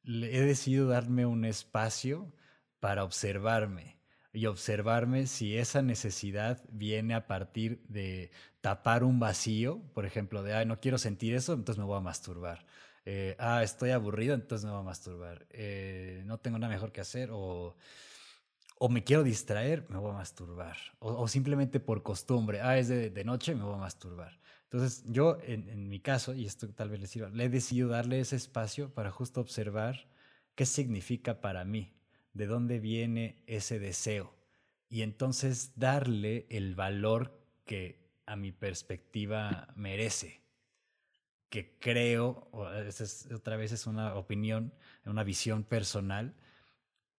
F: he decidido darme un espacio para observarme y observarme si esa necesidad viene a partir de tapar un vacío, por ejemplo, de, ah, no quiero sentir eso, entonces me voy a masturbar. Eh, ah, estoy aburrido, entonces me voy a masturbar. Eh, no tengo nada mejor que hacer o me quiero distraer, me voy a masturbar. O, simplemente por costumbre, ah, es de, de, noche, me voy a masturbar. Entonces yo, en, en mi caso, y esto tal vez les sirva, le he decidido darle ese espacio para justo observar qué significa para mí de dónde viene ese deseo y entonces darle el valor que a mi perspectiva merece, que creo, otra vez es una opinión, una visión personal,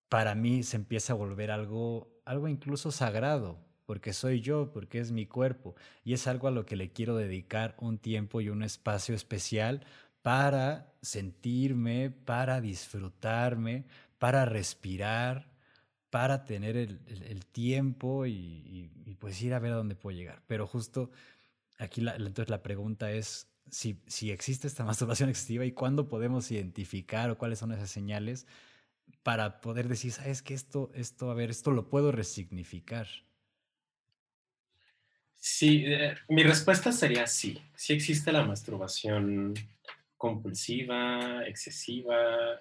F: para mí se empieza a volver algo, algo incluso sagrado, porque soy yo, porque es mi cuerpo, y es algo a lo que le quiero dedicar un tiempo y un espacio especial para sentirme, para disfrutarme, para respirar, para tener el, tiempo y, pues ir a ver a dónde puedo llegar. Pero justo aquí entonces la pregunta es si, si existe esta masturbación excesiva y cuándo podemos identificar o cuáles son esas señales para poder decir, sabes que esto, esto, a ver, esto lo puedo resignificar.
G: Sí, eh, mi respuesta sería sí. Sí existe la masturbación compulsiva, excesiva,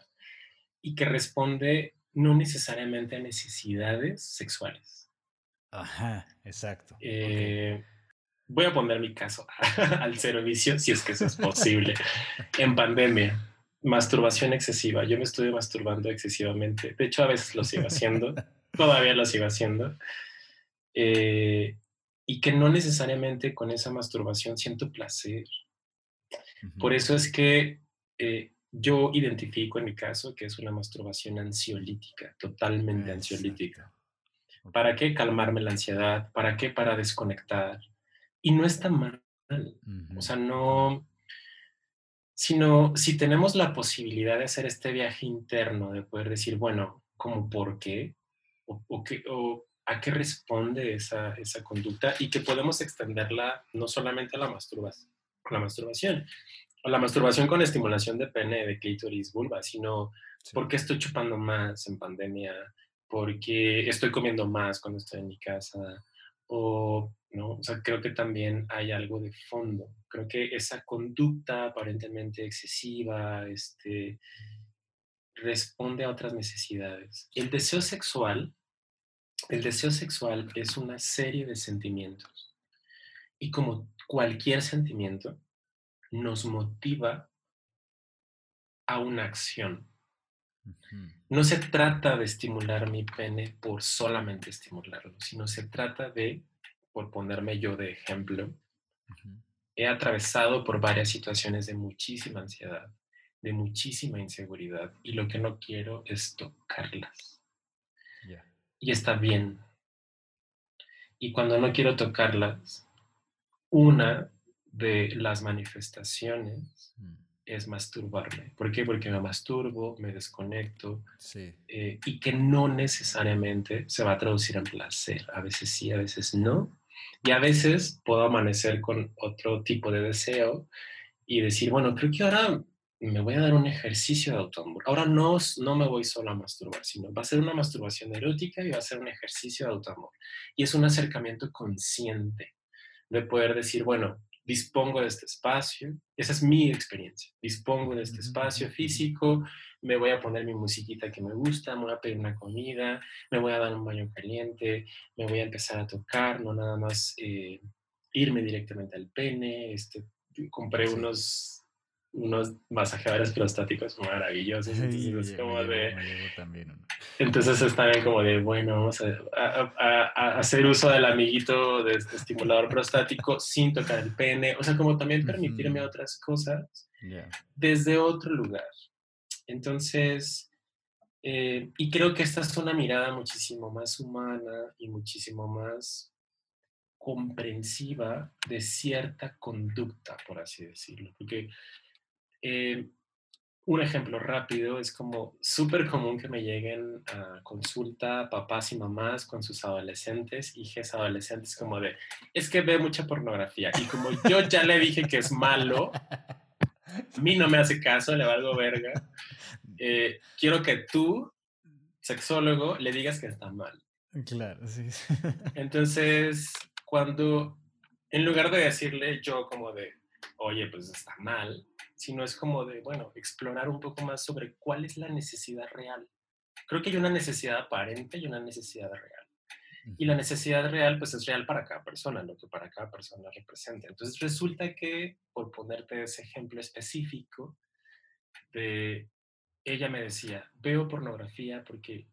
G: y que responde no necesariamente a necesidades sexuales.
F: Ajá, exacto.
G: Eh, voy a poner mi caso al servicio, si es que eso es posible. en pandemia, masturbación excesiva. Yo me estuve masturbando excesivamente. De hecho, a veces lo sigo haciendo. Todavía lo sigo haciendo. Eh, y que no necesariamente con esa masturbación siento placer. Por eso es que eh, yo identifico en mi caso que es una masturbación ansiolítica, totalmente ansiolítica. ¿Para qué calmarme la ansiedad? ¿Para qué? Para desconectar. Y no está mal. O sea, no, sino si tenemos la posibilidad de hacer este viaje interno, de poder decir, bueno, ¿cómo por qué? ¿O, qué, o a qué responde esa, esa, conducta? Y que podemos extenderla no solamente a la masturbación, la masturbación, la masturbación con estimulación de pene, de clítoris, vulva, sino porque estoy chupando más en pandemia, porque estoy comiendo más cuando estoy en mi casa, o, ¿no? O sea, creo que también hay algo de fondo. Creo que esa conducta aparentemente excesiva, este, responde a otras necesidades. El deseo sexual, el deseo sexual es una serie de sentimientos. Y como cualquier sentimiento, nos motiva a una acción. No se trata de estimular mi pene por solamente estimularlo, sino se trata de, por ponerme yo de ejemplo, he atravesado por varias situaciones de muchísima ansiedad, de muchísima inseguridad y lo que no quiero es tocarlas. Y está bien. Y cuando no quiero tocarlas, una de las manifestaciones. Es masturbarme. ¿Por qué? Porque me masturbo, me desconecto eh, y que no necesariamente se va a traducir en placer. A veces sí, a veces no. Y a veces puedo amanecer con otro tipo de deseo y decir, bueno, creo que ahora me voy a dar un ejercicio de autoamor. Ahora no, no me voy solo a masturbar, sino va a ser una masturbación erótica y va a ser un ejercicio de autoamor. Y es un acercamiento consciente de poder decir, bueno, dispongo de este espacio, esa es mi experiencia, dispongo de este espacio físico, me voy a poner mi musiquita que me gusta, me voy a pedir una comida, me voy a dar un baño caliente, me voy a empezar a tocar, no nada más eh, irme directamente al pene, este, compré unos unos masajeadores prostáticos maravillosos. Entonces, como de, entonces está bien como de, bueno, vamos a, hacer uso del amiguito de este estimulador prostático sin tocar el pene. O sea, como también permitirme otras cosas desde otro lugar. Entonces, eh, y creo que esta es una mirada muchísimo más humana y muchísimo más comprensiva de cierta conducta, por así decirlo. Porque eh, un ejemplo rápido es como súper común que me lleguen a consulta papás y mamás con sus adolescentes, hijas adolescentes, como de, es que ve mucha pornografía. Y como yo ya le dije que es malo, a mí no me hace caso, le valgo verga. Eh, quiero que tú, sexólogo, le digas que está mal.
F: Claro, sí.
G: Entonces, cuando, en lugar de decirle yo como de, oye, pues está mal, sino es como de, bueno, explorar un poco más sobre cuál es la necesidad real. Creo que hay una necesidad aparente y una necesidad real. Y la necesidad real, pues es real para cada persona, lo que para cada persona representa. Entonces resulta que, por ponerte ese ejemplo específico, de, ella me decía, veo pornografía porque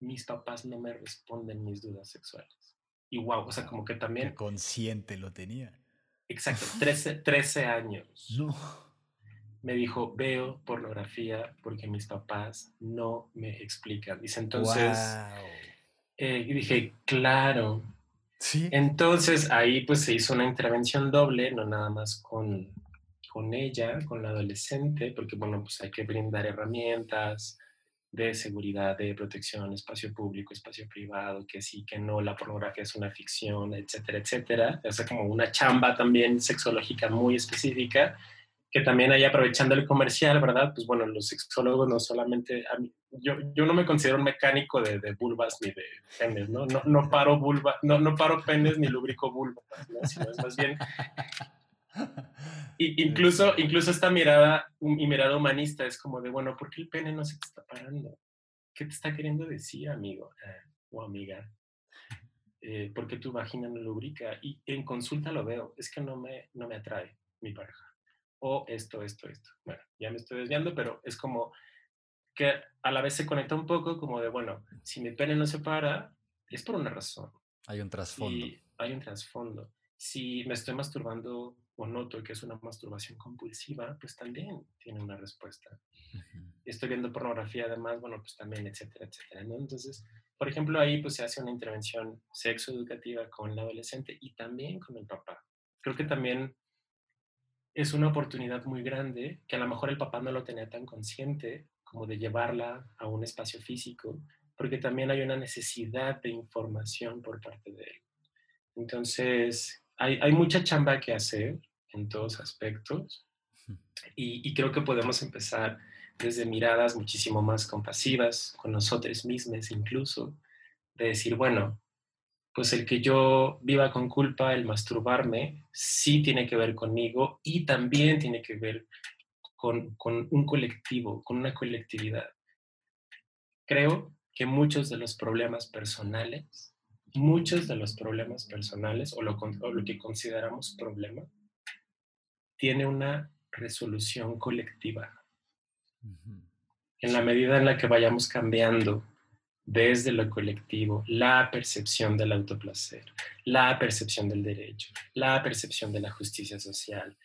G: mis papás no me responden mis dudas sexuales. Y wow, o sea, como que también...
F: consciente lo tenía.
G: Exacto, 13, 13 años. No me dijo, veo pornografía porque mis papás no me explican. Dice, entonces, eh, y dije, claro. ¿Sí? Entonces ahí pues se hizo una intervención doble, no nada más con, con ella, con la adolescente, porque bueno, pues hay que brindar herramientas de seguridad, de protección, espacio público, espacio privado, que sí, que no, la pornografía es una ficción, etcétera, etcétera. O sea, como una chamba también sexológica muy específica que también ahí aprovechando el comercial, ¿verdad? Pues bueno, los sexólogos no solamente, yo, yo no me considero un mecánico de, de vulvas ni de penes, ¿no? No, no paro vulva, no, no paro penes ni lubrico vulvas, ¿no? Sino es más bien... Y incluso, incluso esta mirada, mi mirada humanista es como de, bueno, ¿por qué el pene no se te está parando? ¿Qué te está queriendo decir, amigo eh, o amiga? Eh, ¿Por qué tu vagina no lubrica? Y en consulta lo veo, es que no me, no me atrae mi pareja o esto, esto, esto. Bueno, ya me estoy desviando, pero es como que a la vez se conecta un poco como de, bueno, si mi pene no se para, es por una razón.
F: Hay un trasfondo.
G: hay un trasfondo. Si me estoy masturbando o noto que es una masturbación compulsiva, pues también tiene una respuesta. Estoy viendo pornografía además, bueno, pues también, etcétera, etcétera. Entonces, por ejemplo, ahí pues se hace una intervención sexoeducativa con la adolescente y también con el papá. Creo que también es una oportunidad muy grande que a lo mejor el papá no lo tenía tan consciente como de llevarla a un espacio físico, porque también hay una necesidad de información por parte de él. Entonces, hay, hay mucha chamba que hacer en todos aspectos y, y, creo que podemos empezar desde miradas muchísimo más compasivas con nosotros mismos incluso, de decir, bueno, pues el que yo viva con culpa, el masturbarme, sí tiene que ver conmigo y también tiene que ver con, un colectivo, con una colectividad. Creo que muchos de los problemas personales, muchos de los problemas personales o lo, lo que consideramos problema, tiene una resolución colectiva. En la medida en la que vayamos cambiando desde lo colectivo la percepción del autoplacer, la percepción del derecho, la percepción de la justicia social,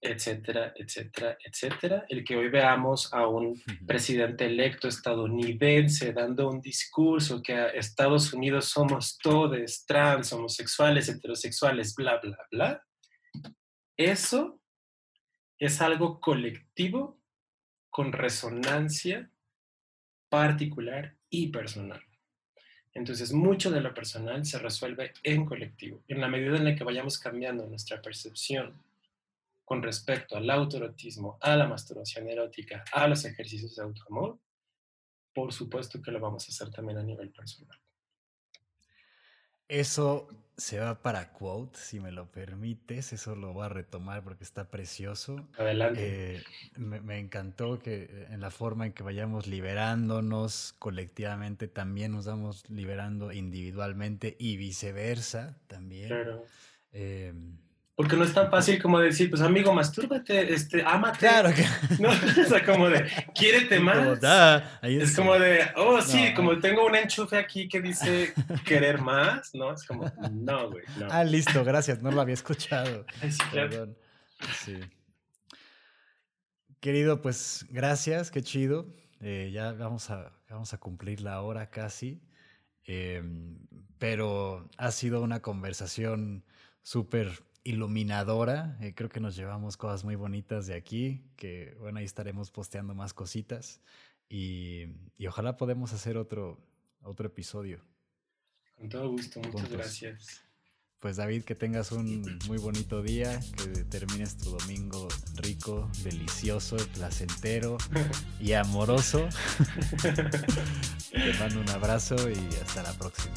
G: etcétera, etcétera, etcétera. El que hoy veamos a un presidente electo estadounidense dando un discurso que a Estados Unidos somos todos trans, homosexuales, heterosexuales, bla, bla, bla. Eso es algo colectivo con resonancia particular y personal. Entonces, mucho de lo personal se resuelve en colectivo. En la medida en la que vayamos cambiando nuestra percepción con respecto al autoerotismo, a la masturbación erótica, a los ejercicios de autoamor, por supuesto que lo vamos a hacer también a nivel personal.
F: Eso se va para quote, si me lo permites. Eso lo voy a retomar porque está precioso.
G: Adelante.
F: Eh, me, encantó que eh, en la forma en que vayamos liberándonos colectivamente, también nos vamos liberando individualmente y viceversa también.
G: Claro.
F: Em,
G: porque no es tan fácil como decir, pues amigo, mastúrbate, este, ámate.
F: Claro que.
G: No, o sea, como de, quiérete más. es como de, oh, sí, como tengo un enchufe aquí que dice querer más, ¿no? Es como, no, güey, no.
F: Ah, listo, gracias, no lo había escuchado.
G: sí,
F: Perdón. Sí. Querido, pues gracias, qué chido. Eh, ya vamos a, vamos a cumplir la hora casi. Em, pero ha sido una conversación súper iluminadora. Eh, creo que nos llevamos cosas muy bonitas de aquí, que bueno, ahí estaremos posteando más cositas y, ojalá podemos hacer otro, otro episodio.
G: Con todo gusto, muchas gracias.
F: Pues David, que tengas un muy bonito día, que termines tu domingo rico, delicioso, placentero y amoroso. Te mando un abrazo y hasta la próxima.